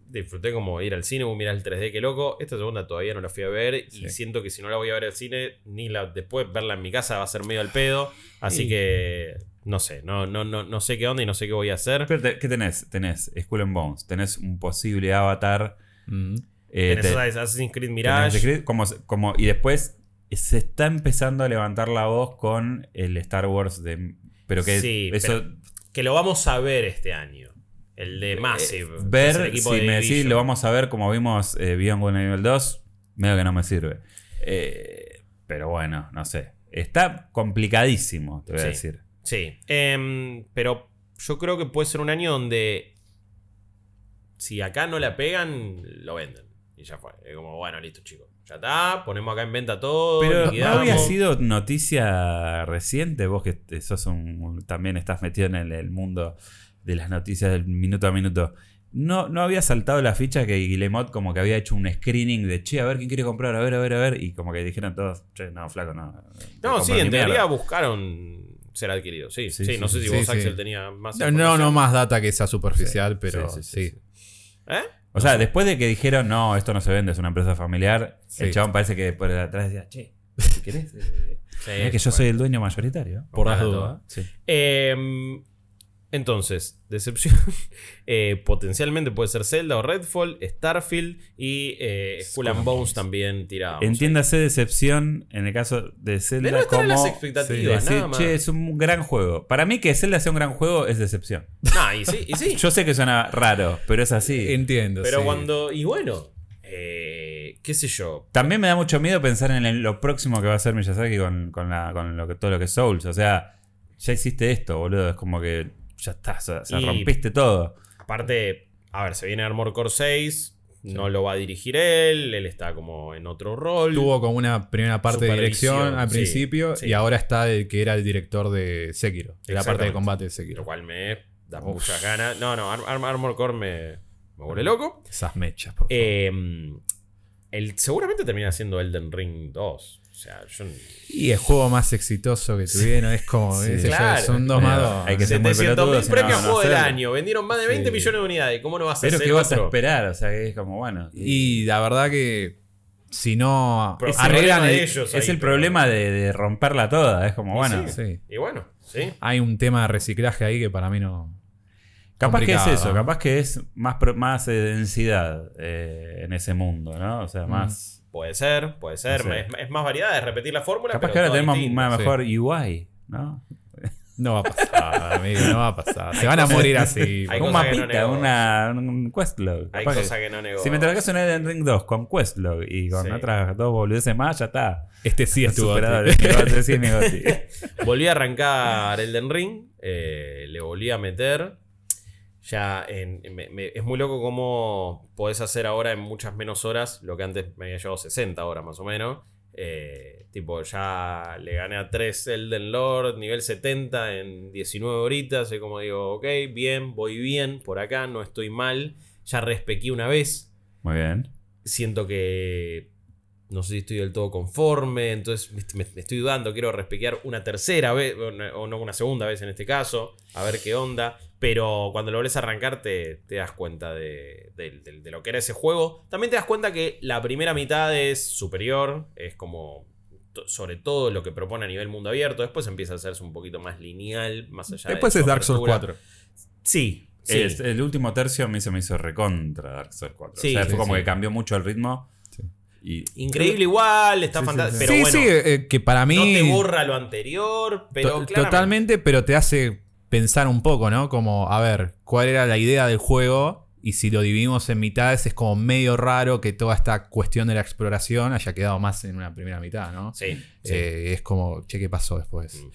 disfruté como ir al cine, mirar el 3D, qué loco. Esta segunda todavía no la fui a ver y Sí. siento que si no la voy a ver al cine, ni la después verla en mi casa va a ser medio al pedo. Así Sí. que no sé, no, no, no, no sé qué onda y no sé qué voy a hacer. Pero te- ¿Qué tenés? Tenés Skull and Bones, tenés un posible avatar. Mm. eh, Tenés te- Assassin's Creed Mirage. Creed, como, como, y después se está empezando a levantar la voz con el Star Wars de. Pero que Sí, eso. Que lo vamos a ver este año. El de Massive. que es el ver, equipo si de me decís, lo vamos a ver como vimos eh, Beyond Good Evil 2, medio que no me sirve. Eh, pero bueno, no sé. Está complicadísimo, te voy a decir. Sí, em, pero yo creo que puede ser un año donde si acá no la pegan, lo venden. Y ya fue. Es como, bueno, listo, chicos. Ya está, ponemos acá en venta todo. Pero ¿no había sido noticia reciente, vos que sos un, también estás metido en el, el mundo de las noticias del minuto a minuto. No, no había saltado la ficha que Guillemot como que había hecho un screening de che, a ver quién quiere comprar, a ver, a ver, a ver. Y como que dijeron todos, che, no, flaco, no. No, sí, en teoría mierda". buscaron ser adquiridos. Sí, sí, Sí, no sí, sé si vos, sí. Axel, tenía más. No, no, información. más data que sea superficial, Sí, pero sí, sí. sí, sí, sí. ¿Eh? O sea, después de que dijeron, no, esto no se vende, es una empresa familiar, Sí. el chabón parece que por atrás decía, che, si querés, eh, Sí, mirá que yo bueno. soy el dueño mayoritario. Por las dudas. Sí. Entonces, decepción. eh, potencialmente puede ser Zelda o Redfall, Starfield y eh, Skull and Bones también tirados. Entiéndase decepción en el caso de Zelda De no como las expectativas, decir, nada más. che, es un gran juego. Para mí que Zelda sea un gran juego es decepción. No, y sí, y sí. Yo sé que suena raro, pero es así. Entiendo. Pero sí. cuando. Y bueno. eh, qué sé yo. También me da mucho miedo pensar en el- lo próximo que va a hacer Miyazaki con, con la- con lo que, todo lo que es Souls. O sea, ya hiciste esto, boludo. Es como que ya está, o sea, Y- rompiste todo. Aparte, a ver, se viene Armor Core 6. No lo va a dirigir él. Él está como en otro rol. Tuvo como una primera parte de dirección al sí, principio sí. y ahora está el que era el director de Sekiro, de la parte de combate de Lo Sekiro. cual me da Uf. muchas ganas. No, no, Ar- Ar- Armor Core me, me vuelve loco. Esas mechas, por favor. Eh, el, seguramente termina siendo Elden Ring 2. Sea, yo. y el juego más exitoso que tuvieron es como, Sí. Claro. son dos más dos. hay que ser muy 700 pelotudo, mil si no, premios no juego del año. Vendieron más de 20 Sí. millones de unidades. ¿Cómo no vas a Pero hacer ¿qué vas a esperar? O sea, que es como, bueno. Y la verdad que si no arreglan el- ellos es ahí, el pero- problema de, de romperla toda. Es como, Y bueno. sí. sí. Y bueno, sí. hay un tema de reciclaje ahí que para mí no. Capaz que es eso, ¿no? capaz que es más, más eh, densidad eh, en ese mundo, ¿no? O sea, Mm. Más. Puede ser, puede ser. No sé. Es, es más variedad, es repetir la fórmula. Capaz pero que ahora tenemos sí. mejor UI, ¿no? No va a pasar, amigo, no va a pasar. Se van a morir así. Hay un no mapita, negocio. una, un questlog. Hay que- cosas que no negocio. si me tragas un Elden Ring 2 con questlog y con Sí. otras dos boludeces más, ya está. Este sí es tu. Volví a arrancar Elden Ring. eh, le volví a meter. Ya en- me- me- es muy loco cómo podés hacer ahora en muchas menos horas lo que antes me había llevado 60 horas más o menos. Eh, tipo, ya le gané a 3 Elden Lord, nivel 70 en 19 horitas. Y como digo, ok, bien, voy bien por acá, no estoy mal. Ya respequé una vez. Muy bien. Siento que no sé si estoy del todo conforme, entonces me, me estoy dudando, quiero respequear una tercera vez, o no una segunda vez en este caso, a ver qué onda. Pero cuando lo volvés a arrancar te, te das cuenta de, de- de- de lo que era ese juego. También te das cuenta que la primera mitad es superior, es como sobre todo lo que propone a nivel mundo abierto. Después empieza a hacerse un poquito más lineal, más allá de Después es Dark Souls apertura. 4. Sí, sí. Es- el último tercio a mí se me hizo recontra Dark Souls 4. Sí, o sea, sí, fue como sí. que cambió mucho el ritmo. Sí. Y, Increíble igual, está Sí, sí, fantástico. sí. Pero sí, bueno, sí, eh, que para mí. no te borra lo anterior, pero To- claramente- Totalmente, pero te hace pensar un poco, ¿no? Como, a ver, ¿cuál era la idea del juego? Y si lo dividimos en mitades, es como medio raro que toda esta cuestión de la exploración haya quedado más en una primera mitad, ¿no? Sí, sí. Eh, es como, che, ¿qué pasó después? Mm.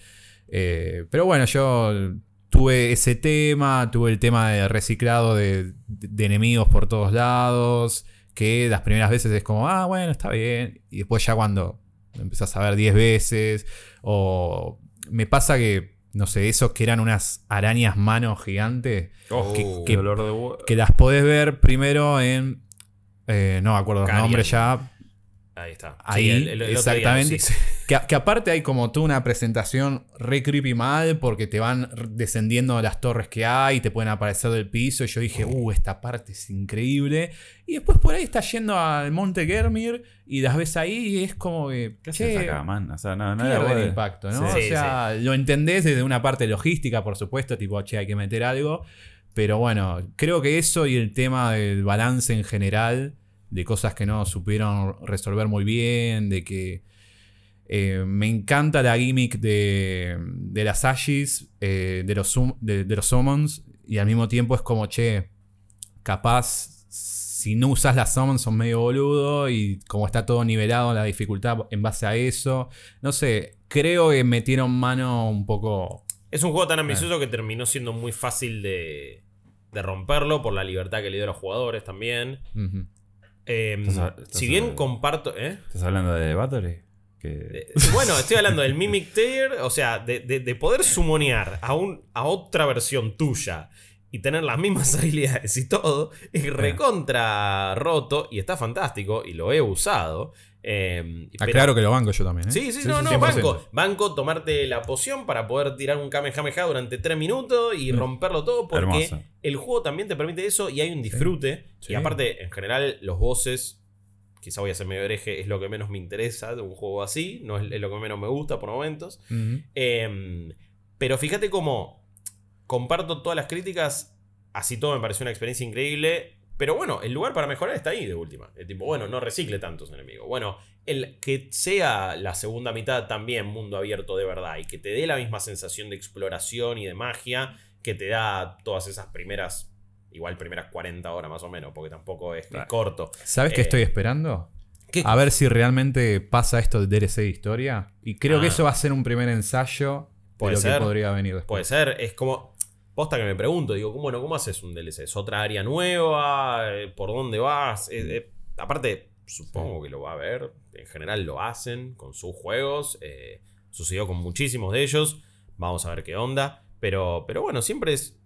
Eh, pero bueno, yo tuve ese tema, tuve el tema de reciclado de, de enemigos por todos lados, que las primeras veces es como, ah, bueno, está bien, y después ya cuando empezás a ver 10 veces, o me pasa que, no sé, esos que eran unas arañas manos gigantes, Oh, que- dolor de que las podés ver primero en... eh, no me acuerdo los nombres ya, Ahí está. Ahí, Sí, el- el- el otro día lo exactamente. Que, que aparte hay como toda una presentación re creepy mal porque te van descendiendo las torres que hay, te pueden aparecer del piso. Y yo dije, uh, esta parte es increíble. Y después por ahí estás yendo al Monte Germir y las ves ahí y es como que. ¿Qué che, haces acá, man? O sea, no, no era el impacto, ¿no? O sea, lo entendés desde una parte logística, por supuesto, tipo, che, hay que meter algo. Pero bueno, creo que eso y el tema del balance en general, de cosas que no supieron resolver muy bien, de que eh, me encanta la gimmick de, de las Ashis, eh, de, los sum- de, de los summons, y al mismo tiempo es como, che, capaz si no usas las summons son medio boludo y como está todo nivelado la dificultad en base a eso, no sé, creo que metieron mano un poco... Es un juego tan Eh. ambicioso que terminó siendo muy fácil de, de romperlo por la libertad que le dio a los jugadores también. Eh, Estás- estás si bien hablando- comparto. ¿eh? ¿Estás hablando de Battery? Que... Eh, Bueno, estoy hablando del Mimic Tier, o sea, de, de- de poder sumonear a, un, a otra versión tuya y tener las mismas habilidades y todo, es recontra roto y está fantástico y lo he usado. Eh, Aclaro que lo banco yo también. ¿eh? Sí, sí, no, no, 100%. banco. Banco, tomarte la poción para poder tirar un Kamehameha durante 3 minutos y Mm. romperlo todo porque el juego también te permite eso y hay un disfrute. Sí. Y aparte, en general, los bosses, quizá voy a ser medio hereje, es lo que menos me interesa de un juego así, no es, lo que menos me gusta por momentos. Em, pero fíjate cómo comparto todas las críticas, así todo me pareció una experiencia increíble. Pero bueno, el lugar para mejorar está ahí de última. El tipo, bueno, no recicle tantos enemigos. Bueno, el que sea la segunda mitad también mundo abierto de verdad y que te dé la misma sensación de exploración y de magia que te da todas esas primeras, igual primeras 40 horas más o menos, porque tampoco es, Claro. corto. ¿Sabes qué Eh, estoy esperando? ¿Qué? A ver si realmente pasa esto de DLC de historia. Y creo que Ah. eso va a ser un primer ensayo de lo ser. que podría venir después. Puede ser, es como. Posta que me pregunto, digo, ¿cómo, bueno, ¿cómo haces un DLC? ¿Es otra área nueva? Eh, ¿Por dónde vas? Eh, eh, aparte, supongo que lo va a ver. En general lo hacen con sus juegos. eh, sucedió con muchísimos de ellos. Vamos a ver qué onda. Pero, pero bueno, siempre es.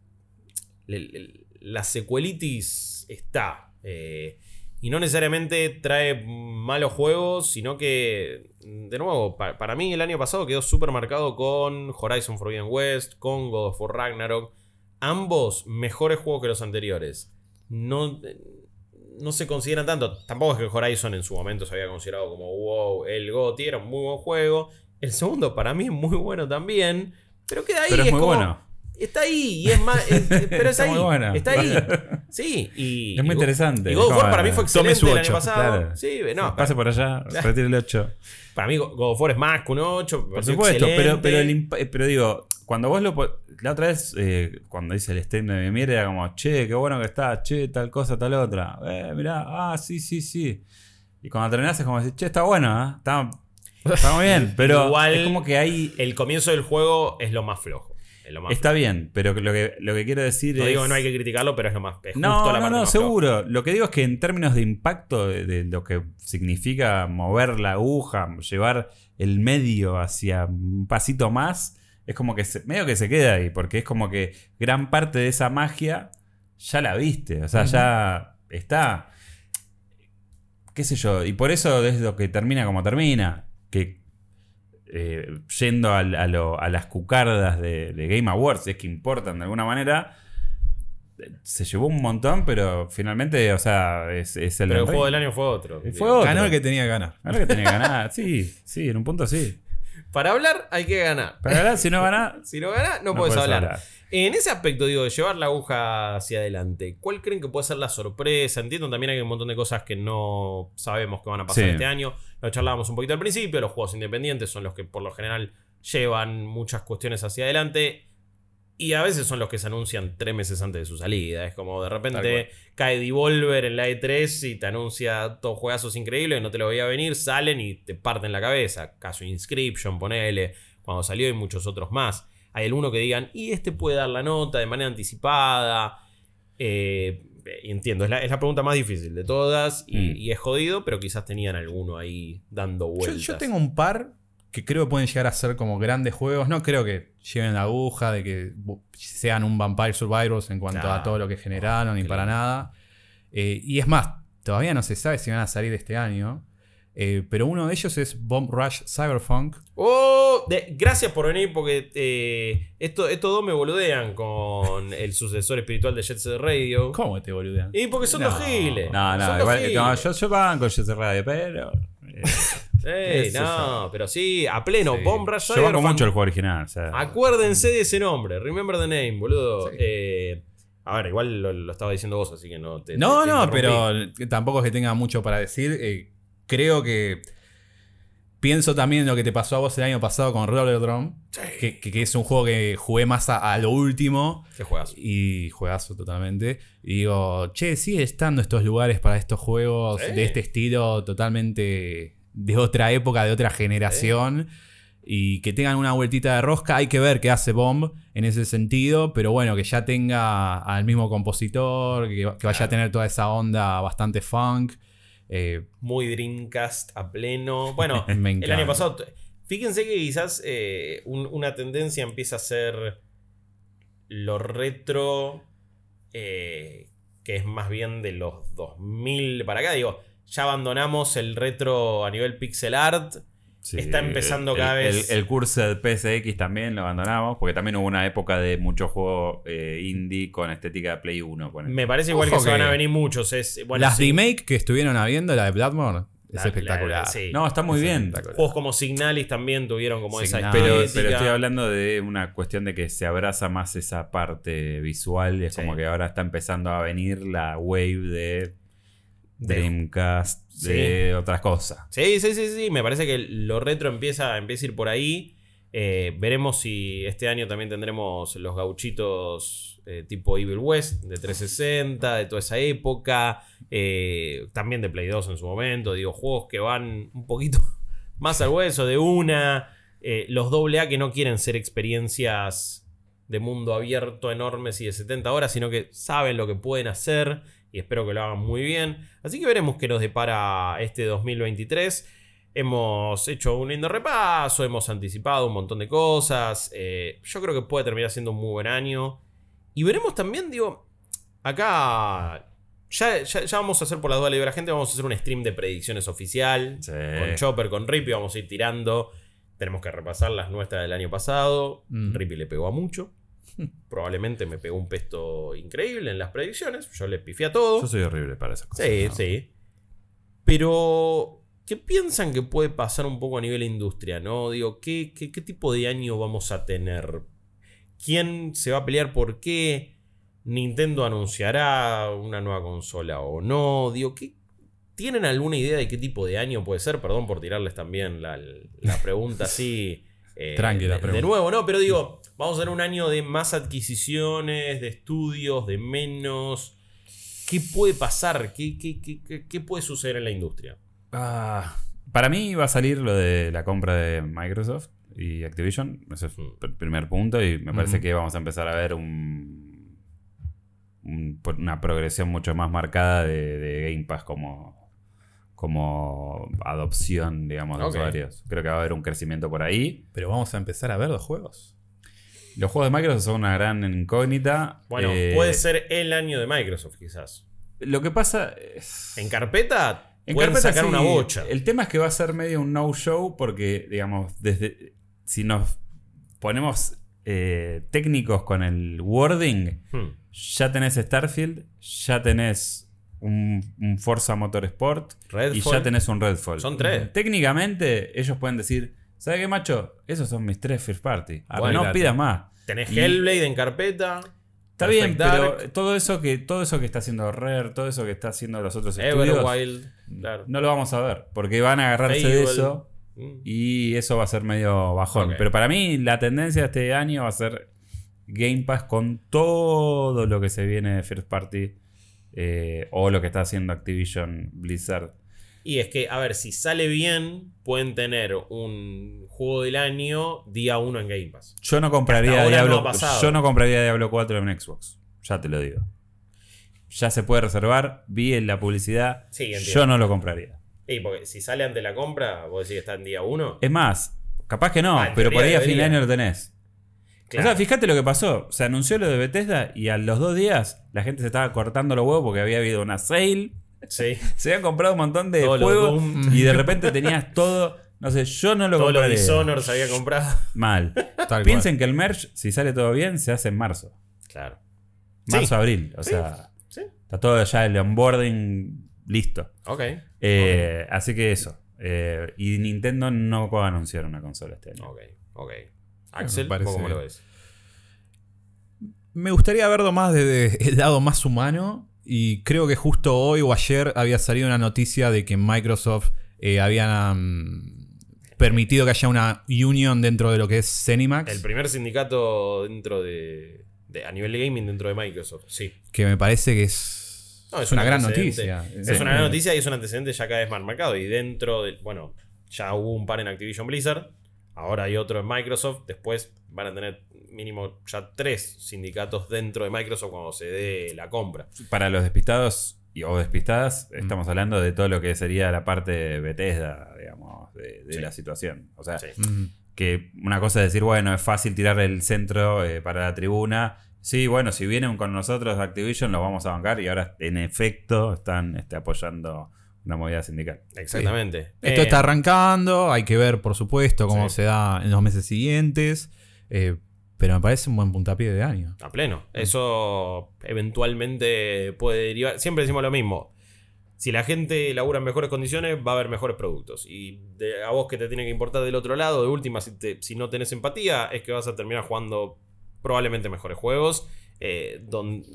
le- le- la secuelitis está. y no necesariamente trae malos juegos, sino que, de nuevo, pa- para mí el año pasado quedó súper marcado con Horizon Forbidden West, con God of War Ragnarok. Ambos mejores juegos que los anteriores. No, no se consideran tanto. Tampoco es que Horizon en su momento se había considerado como wow, el GOTY era un muy buen juego. El segundo para mí es muy bueno también. Pero queda ahí. Pero es muy como- bueno. Está ahí y es más. es- pero es Está ahí. bueno. Está ahí. Sí, y. Es muy y interesante. Y God of War para mí fue excelente el año pasado. claro. Sí, no. Pase por allá, retire el 8. Para mí God of War es más que un 8. me Por supuesto, pero, el eh, pero digo, cuando vos lo. La otra vez, eh, cuando hice el stream de mi mierda, era como, che, qué bueno que está, che, tal cosa, tal otra. Eh, mirá, ah, sí, sí, sí. Y cuando terminás es como decir, che, está bueno, ¿eh? Está, está muy bien. Pero Igual- es como que hay. El comienzo del juego es lo más flojo. Es lo más Está bien, pero lo que, lo que quiero decir. No es. digo que no hay que criticarlo, pero es lo más. Es justo No, la no, parte no, seguro. Lo que digo es que en términos de impacto de, de lo que significa mover la aguja, llevar el medio hacia un pasito más, es como que se- medio que se queda ahí, porque es como que gran parte de esa magia ya la viste, o sea, ya está. qué sé yo, y por eso es lo que termina como termina, que eh, yendo a, a lo- a las cucardas de, de Game Awards, si es que importan de alguna manera, se llevó un montón, pero finalmente, o sea, es, es el Pero el juego del año fue otro. Fue otro. Ganó el que tenía que ganar. Ahora que tenía que ganar, sí, sí, en un punto sí. Para hablar hay que ganar. Pero ahora, si no gana, Si no gana, no, No puedes hablar. hablar. En ese aspecto, digo, de llevar la aguja hacia adelante, ¿cuál creen que puede ser la sorpresa? Entiendo también hay un montón de cosas que no sabemos que van a pasar Sí. este año. Lo charlábamos un poquito al principio, los juegos independientes son los que por lo general llevan muchas cuestiones hacia adelante. Y a veces son los que se anuncian tres meses antes de su salida. Es como de repente cae Devolver en la E3 y te anuncia todos juegazos increíbles no te lo veía venir, salen y te parten la cabeza. Caso Inscription, ponele, cuando salió y muchos otros más. Hay alguno que digan, y este puede dar la nota de manera anticipada. Eh, entiendo, es la, es la pregunta más difícil de todas y, Mm. y es jodido, pero quizás tenían alguno ahí dando Yo, vueltas. yo tengo un par que creo que pueden llegar a ser como grandes juegos. No creo que lleven la aguja, de que sean un Vampire Survivors en cuanto a todo lo que generaron, ni Claro. para nada. Eh, y es más, todavía no se sabe si van a salir este año. Eh, pero uno de ellos es Bomb Rush Cyberpunk. Oh, de- gracias por venir porque eh, esto, estos dos me boludean con el sucesor espiritual de Jet Set Radio. ¿Cómo te boludean? Y porque son No. dos giles. no, no, igual, no, yo, yo banco Jet Set Radio, pero. Eh, sé no, pero sí, a pleno. Sí. Bomb Rush yo banco mucho el juego original. o sea, Acuérdense de ese nombre. Remember the name, boludo. Sí. Eh, a ver, igual lo, lo estaba diciendo vos, así que no te. No, te- te no, interrumpí. pero tampoco es que tenga mucho para decir. Eh, creo que. Pienso también en lo que te pasó a vos el año pasado con Rollerdrome. Que, que- que es un juego que jugué más a, a lo último. Qué juegazo. Y juegazo totalmente. Y digo, che, sigue estando estos lugares para estos juegos Sí. de este estilo totalmente de otra época, de otra generación. Y que tengan una vueltita de rosca. Hay que ver qué hace Bomb en ese sentido. Pero bueno, que ya tenga al mismo compositor. Que, que vaya a tener toda esa onda bastante funk. Eh, Muy Dreamcast a pleno. Bueno, el año pasado. Fíjense que quizás eh, un- una tendencia empieza a ser lo retro. eh, que es más bien de los 2000 para acá. Digo, ya abandonamos el retro a nivel pixel art. Sí, está empezando el- cada el- vez- El, curso de PSX también lo abandonamos, porque también hubo una época de mucho juego eh, indie con estética de Play 1. ponele. Me parece igual Ojo que se van a venir muchos. Es, bueno, las sí, remake que estuvieron habiendo, la de Bloodborne, es La- la- espectacular. sí. No, está muy Es bien. Juegos como Signalis también tuvieron como esa. Pero, estética. pero estoy hablando de una cuestión de que se abraza más esa parte visual y es Sí. como que ahora está empezando a venir la wave de De- Dreamcast, de otras cosas. Sí, sí, sí, sí. Me parece que lo retro empieza, empieza a ir por ahí. Eh, veremos si este año también tendremos los gauchitos eh, tipo Evil West de 360, de toda esa época. eh, también de Play 2 en su momento. Digo, juegos que van un poquito más al hueso de una. los AA que no quieren ser experiencias de mundo abierto enormes y de 70 horas, sino que saben lo que pueden hacer y espero que lo hagan muy bien. Así que veremos qué nos depara este 2023. Hemos hecho un lindo repaso, hemos anticipado un montón de cosas. eh, yo creo que puede terminar siendo un muy buen año. Y veremos también, digo, acá ya, ya, ya vamos a hacer por la duda de la gente, vamos a hacer un stream de predicciones oficial. Sí. Con Chopper, con Rippy, vamos a ir tirando. Tenemos que repasar las nuestras del año pasado. Mm. Rippy le pegó a mucho. Probablemente me pegó un pesto increíble en las predicciones. Yo le pifié a todo. Yo soy horrible para esas cosas. Sí, ¿no? sí. Pero, ¿qué piensan que puede pasar un poco a nivel industria? ¿no? Digo, ¿qué, qué, qué tipo de año vamos a tener? ¿Quién se va a pelear por qué? ¿Nintendo anunciará una nueva consola o no? Digo, ¿qué, ¿tienen alguna idea de qué tipo de año puede ser? Perdón por tirarles también la, la pregunta así. eh, Tranqui la de- de, pregunta. nuevo, ¿no? Pero digo, vamos a tener un año de más adquisiciones, de estudios, de menos. ¿Qué puede pasar? ¿Qué, qué, qué- qué- qué puede suceder en la industria? Ah, para mí va a salir lo de la compra de Microsoft y Activision. Ese es Mm. el primer punto. Y me parece que vamos a empezar a ver un, un- una progresión mucho más marcada de, de Game Pass como, como adopción, digamos, de usuarios. Creo que va a haber un crecimiento por ahí. Pero vamos a empezar a ver los juegos. Los juegos de Microsoft son una gran incógnita. Bueno, Eh, puede ser el año de Microsoft, quizás. Lo que pasa es. En carpeta, En pueden carpeta sacar sí. una bocha. El tema es que va a ser medio un no-show porque, digamos, desde si nos ponemos eh, técnicos con el wording, Hmm. ya tenés Starfield, ya tenés un, un Forza Motorsport y ya tenés un Redfall. Son tres. Técnicamente, ellos pueden decir, ¿sabes qué, macho? Esos son mis tres first party. Bueno, no pidas más. Tenés Y- Hellblade en carpeta. Está bien, Dark, pero todo eso que todo eso que está haciendo Rare, todo eso que está haciendo los otros estudios, Everwild. Claro. no lo vamos a ver, porque van a agarrarse de eso Mm. y eso va a ser medio bajón. Pero para mí la tendencia de este año va a ser Game Pass con todo lo que se viene de First Party eh, o lo que está haciendo Activision Blizzard. Y es que, a ver, si sale bien, pueden tener un juego del año día 1 en Game Pass. Yo no compraría Diablo, no yo no compraría Diablo 4 en Xbox, ya te lo digo. Ya se puede reservar, vi en la publicidad, Sí, yo no lo compraría. Y porque si sale ante la compra, vos decís que está en día 1. Es más, capaz que no, Ah, pero por ahí a fin de año lo tenés. O sea, fíjate lo que pasó. Se anunció lo de Bethesda y a los dos días la gente se estaba cortando los huevos porque había habido una sale. Sí. Se habían comprado un montón de juegos Doom. y de repente tenías todo. No sé, yo no lo Todos los. Dishonored se había comprado. Mal. Tal Piensen que el merch, si sale todo bien, se hace en marzo. Claro. Marzo, Sí. abril. O sea, Sí. está todo ya el onboarding listo. Ok. Eh, Así que eso. Eh, y Nintendo no va a anunciar una consola este año. Ok. Ok. Axel, parece- ¿vos ¿cómo lo ves? Me gustaría verlo más desde el lado más humano. Y creo que justo hoy o ayer había salido una noticia de que Microsoft eh, había mm, permitido que haya una union dentro de lo que es Cenimax. El primer sindicato dentro de, de- A nivel de gaming dentro de Microsoft. Sí. Que me parece que es, No, es una un gran noticia. Es una gran noticia y es un antecedente ya cada vez más marcado. Y dentro del. Bueno, ya hubo un par en Activision Blizzard. Ahora hay otro en Microsoft. Después van a tener mínimo ya tres sindicatos dentro de Microsoft cuando se dé la compra. Para los despistados y, o despistadas, Mm. estamos hablando de todo lo que sería la parte de Bethesda, digamos, de, de Sí. la situación. O sea, Sí. Que una cosa es decir, bueno, es fácil tirar el centro eh, para la tribuna. Sí, bueno, si vienen con nosotros Activision, los vamos a bancar y ahora en efecto están este, apoyando una movida sindical. Exactamente. Esto Eh, está arrancando, hay que ver, por supuesto, cómo Sí. se da en los meses siguientes. eh, pero me parece un buen puntapié de año. A pleno. Eso eventualmente puede derivar. Siempre decimos lo mismo. Si la gente labura en mejores condiciones, va a haber mejores productos. Y a vos que te tiene que importar del otro lado, de última, si, te- si no tenés empatía, es que vas a terminar jugando probablemente mejores juegos. eh,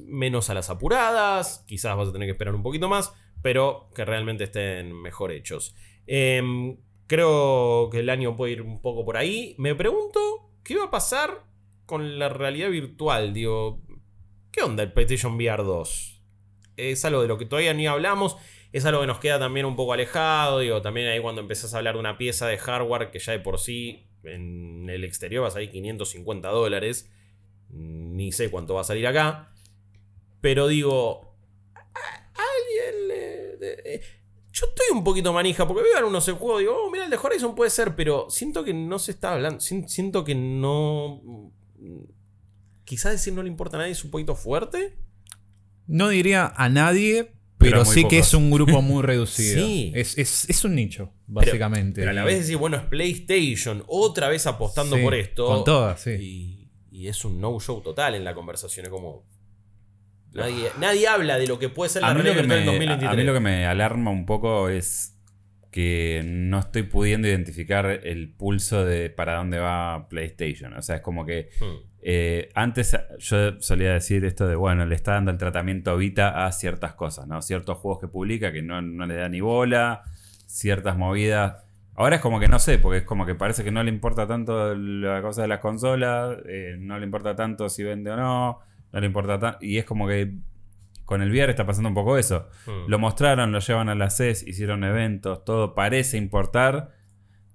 menos a las apuradas. Quizás vas a tener que esperar un poquito más. Pero que realmente estén mejor hechos. Em, creo que el año puede ir un poco por ahí. Me pregunto, ¿qué va a pasar con la realidad virtual? Digo, ¿qué onda el PlayStation VR 2? Es algo de lo que todavía ni hablamos. Es algo que nos queda también un poco alejado. Digo, también ahí cuando empezás a hablar de una pieza de hardware que ya de por sí en el exterior va a salir 550 dólares. Ni sé cuánto va a salir acá. Pero digo, ¿a alguien eh, Yo estoy un poquito manija porque veo algunos el juego. Digo, oh, mira, el de Horizon puede ser. Pero siento que no se está hablando. Siento que no. Quizás decir no le importa a nadie es un poquito fuerte. No diría a nadie, Pero pero, sí que es un grupo muy reducido. Sí. es, es- es un nicho, básicamente. Pero a la vez decir, bueno, es PlayStation, otra vez apostando sí, por esto. Con todas, sí. Y, y es un no-show total en la conversación. Es como. Nadie, nadie habla de lo que puede ser la realidad virtual en me, 2023. a mí lo que me alarma un poco es que no estoy pudiendo identificar el pulso de para dónde va PlayStation. O sea, es como que Hmm. eh, antes yo solía decir esto de, bueno, le está dando el tratamiento Vita a ciertas cosas, ¿no? Ciertos juegos que publica que no, no le da ni bola, ciertas movidas. Ahora es como que no sé, porque es como que parece que no le importa tanto la cosa de las consolas, eh, no le importa tanto si vende o no, no le importa tanto. Y es como que con el VR está pasando un poco eso. Hmm. Lo mostraron, lo llevan a la CES, hicieron eventos, todo parece importar.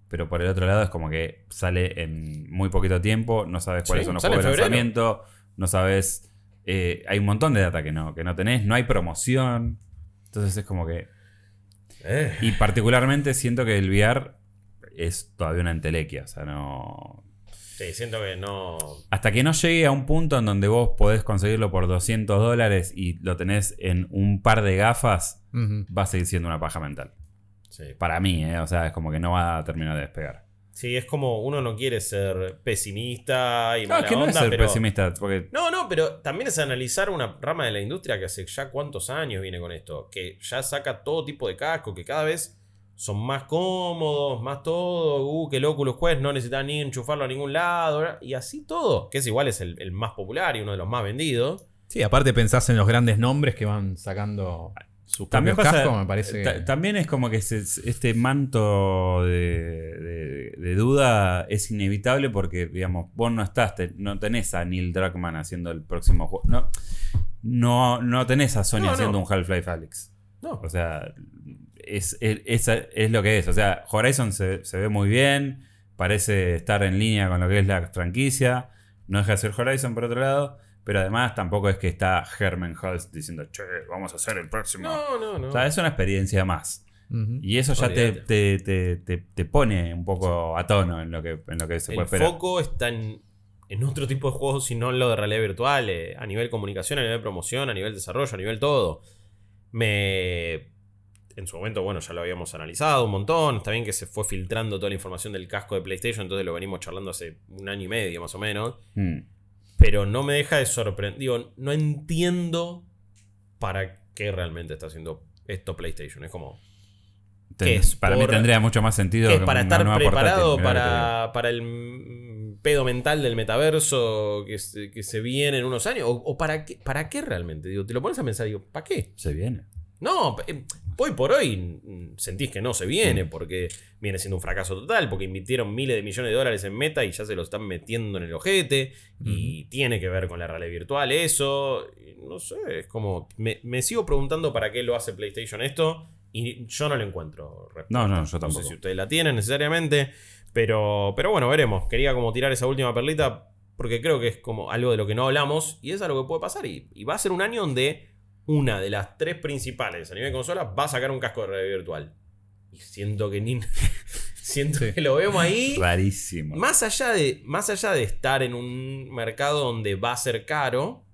Pero por el otro lado es como que sale en muy poquito tiempo, no sabes cuáles Sí, son los juegos de lanzamiento, no sabes... eh, hay un montón de data que no, que no tenés, no hay promoción. Entonces es como que... Eh. Y particularmente siento que el VR es todavía una entelequia, o sea, no... Sí, siento que no. Hasta que no llegue a un punto en donde vos podés conseguirlo por 200 dólares y lo tenés en un par de gafas, va a seguir siendo una paja mental. Sí. Para mí, ¿eh? O sea, es como que no va a terminar de despegar. Sí, es como uno no quiere ser pesimista y No, mala es que no es onda, ser pero... pesimista, porque No, no, pero también es analizar una rama de la industria que hace ya cuántos años viene con esto. Que ya saca todo tipo de casco, que cada vez son más cómodos, más todo. Uh, que el Oculus Quest no necesita ni enchufarlo a ningún lado. Y así todo. Que es igual, es el, el más popular y uno de los más vendidos. Sí, aparte pensás en los grandes nombres que van sacando sus También propios pasa- cascos, me parece. que- También es como que este manto de, de- de duda es inevitable porque, digamos, vos no estás, te- no tenés a Neil Druckmann haciendo el próximo juego. No, no, no tenés a Sony No, no. haciendo un Half-Life Alyx. No. O sea, es, es, es- es lo que es. O sea, Horizon se, se ve muy bien, parece estar en línea con lo que es la franquicia. No deja de ser Horizon por otro lado, pero además tampoco es que está Herman Hulst diciendo, che, vamos a hacer el próximo. No, no, no. O sea, es una experiencia más. Y eso ya te, te, te- te- te pone un poco a tono en lo que, en lo que se puede el esperar. foco está en, en otro tipo de juegos y no en lo de realidad virtual. eh, a nivel comunicación, a nivel promoción, a nivel desarrollo, a nivel todo. Me. En su momento, bueno, ya lo habíamos analizado un montón. Está bien que se fue filtrando toda la información del casco de PlayStation, entonces lo venimos charlando hace un año y medio más o menos. Mm. Pero no me deja de sorprender. Digo, no entiendo para qué realmente está haciendo esto PlayStation. Es como. Ten- ¿Qué es? para mí tendría mucho más sentido que es para estar preparado portátil, para, para el pedo mental del metaverso que se, que se viene en unos años? ¿O, o para, qué, para qué realmente? Digo, te lo pones a pensar, digo, ¿para qué? Se viene. No, eh, hoy por hoy mm, sentís que no se viene porque viene siendo un fracaso total, porque invirtieron miles de millones de dólares en meta y ya se lo están metiendo en el ojete y tiene que ver con la realidad virtual eso. no sé, es como, me, me sigo preguntando para qué lo hace PlayStation esto y yo no lo encuentro. respuesta. No, no, yo No sé tampoco. si ustedes la tienen necesariamente, pero, pero bueno, veremos. Quería como tirar esa última perlita porque creo que es como algo de lo que no hablamos y es algo que puede pasar. Y, y va a ser un año donde una de las tres principales a nivel de consola va a sacar un casco de realidad virtual. Y siento que ni. siento Sí. que lo vemos ahí. Rarísimo. Más allá, de, más allá de estar en un mercado donde va a ser caro,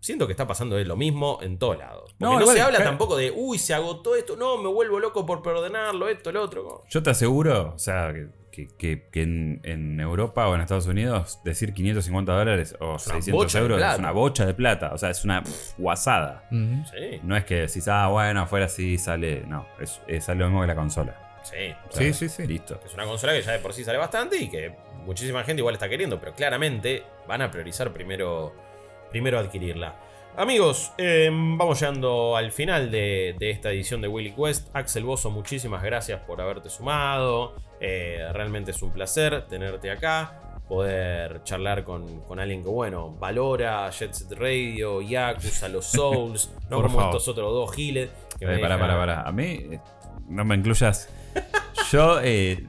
siento que está pasando lo mismo en todos lados. Porque No, no, igual, se habla claro. tampoco de, uy, se agotó esto, no, me vuelvo loco por perdonerlo, esto, lo otro. Yo te aseguro, o sea, que, que- que- que en, en Europa o en Estados Unidos decir 550 dólares o una 600 bocha de euros es una bocha de plata. O sea, es una pff, guasada. Sí, No es que decís, ah, bueno, afuera sí sale. No, es, es sale lo mismo que la consola. sí. O sea, Sí, sí, sí. Listo. Es una consola que ya de por sí sale bastante y que muchísima gente igual está queriendo, pero claramente van a priorizar primero, primero adquirirla. Amigos, eh, vamos llegando al final de, de esta edición de Willy Quest. Axel Bozo, muchísimas gracias por haberte sumado. Eh, realmente es un placer tenerte acá. Poder charlar con, con alguien que, bueno, valora Jet Set Radio, Yakuza, los Souls, no como favor. estos otros dos giles. que me Eh, pará, dejan- pará, pará. A mí, eh, no me incluyas. Yo eh,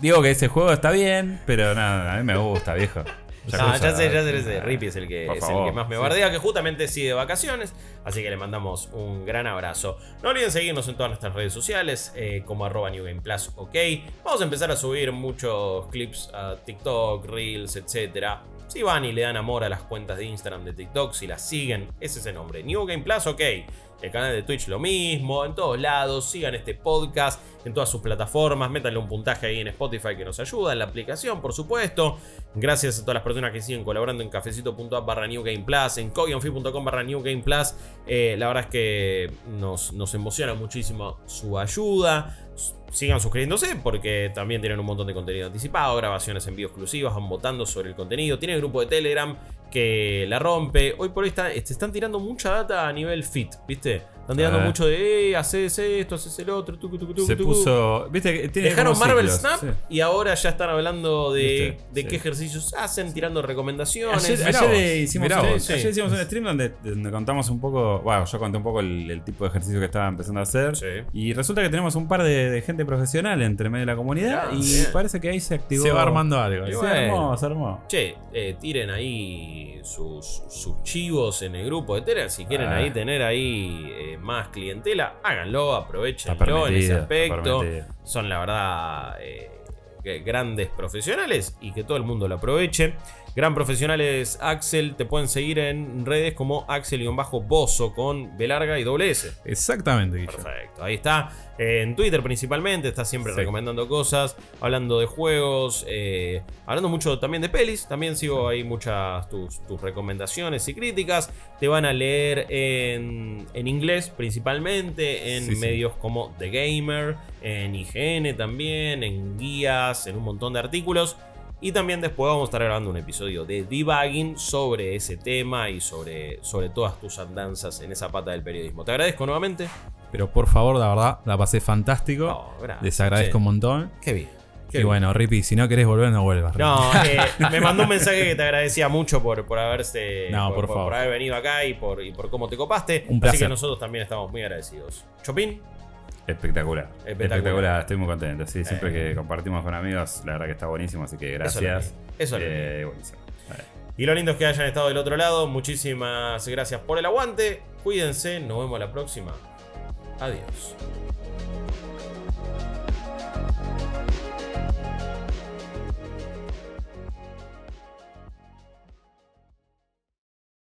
digo que ese juego está bien, pero nada, a mí me gusta, viejo. Ah, ya sé, ya sé, ya sé. Rippy es el que, es el que más me bardea, que justamente sigue de vacaciones. Así que le mandamos un gran abrazo. No olviden seguirnos en todas nuestras redes sociales, eh, como arroba New Game Plus, ok. Vamos a empezar a subir muchos clips a TikTok, Reels, etc. Si van y le dan amor a las cuentas de Instagram de TikTok, si las siguen, ese es el nombre. New Game Plus, ok. El canal de Twitch lo mismo, en todos lados. Sigan este podcast en todas sus plataformas. Métanle un puntaje ahí en Spotify que nos ayuda, en la aplicación, por supuesto. Gracias a todas las personas que siguen colaborando en cafecito.app barra New Game Plus, en coionfi.com barra. Eh, la verdad es que nos, nos emociona muchísimo su ayuda. Sigan suscribiéndose porque también tienen un montón de contenido anticipado, grabaciones en vivo exclusivas, van votando sobre el contenido. Tienen el grupo de Telegram que la rompe. Hoy por hoy está, están tirando mucha data a nivel fit, ¿viste? Están tirando Ah. mucho de, eh, haces esto, haces el otro, tucu, tucu, tucu, Se tucu. puso. ¿Viste que tiene Dejaron como Marvel ciclos, Snap sí. y ahora ya están hablando de, ¿Viste? de Sí. qué ejercicios hacen, tirando recomendaciones. Ayer, Mirá ayer, vos, eh, hicimos, mirá un, vos. ayer hicimos un stream donde, donde contamos un poco. Bueno, yo conté un poco el, el tipo de ejercicio que estaba empezando a hacer. Sí. Y resulta que tenemos un par de, de gente profesional entre medio de la comunidad. Ah, y bien. parece que ahí se activó. Se va armando algo. Se ¿eh? bueno. armó, se armó. Che, eh, tiren ahí sus, sus chivos en el grupo de Telegram. Si quieren Ah. ahí tener ahí eh, más clientela, háganlo, aprovechenlo en ese aspecto. Son la verdad eh, que- grandes profesionales y que todo el mundo lo aproveche. Gran profesional es Axel, te pueden seguir en redes como Axel-Bozo con B larga y doble S. Exactamente, Guillo. Perfecto, ahí está. En Twitter principalmente, está siempre Sí. recomendando cosas, hablando de juegos, eh, hablando mucho también de pelis. También sigo ahí muchas tus, tus recomendaciones y críticas. Te van a leer en, en inglés principalmente, en Sí, sí. medios como The Gamer, en IGN también, en guías, en un montón de artículos. Y también después vamos a estar grabando un episodio de debugging sobre ese tema y sobre, sobre todas tus andanzas en esa pata del periodismo. Te agradezco nuevamente. Pero por favor, la verdad, la pasé fantástico. No, gracias. Les agradezco Sí. un montón. Qué bien. qué Y bien. bueno, Rippy, si no querés volver, no vuelvas. No, eh, me mandó un mensaje que te agradecía mucho por, por haberse. No, por favor. haber venido acá y por, y por cómo te copaste. Un Así placer. que nosotros también estamos muy agradecidos. Chopin, Espectacular. Espectacular. Espectacular. estoy muy contento. Sí, siempre Eh. que compartimos con amigos, la verdad que está buenísimo, así que gracias. eso es lo Eh, buenísimo. Vale. y lo lindo es que hayan estado del otro lado. Muchísimas gracias por el aguante. Cuídense, nos vemos la próxima. Adiós.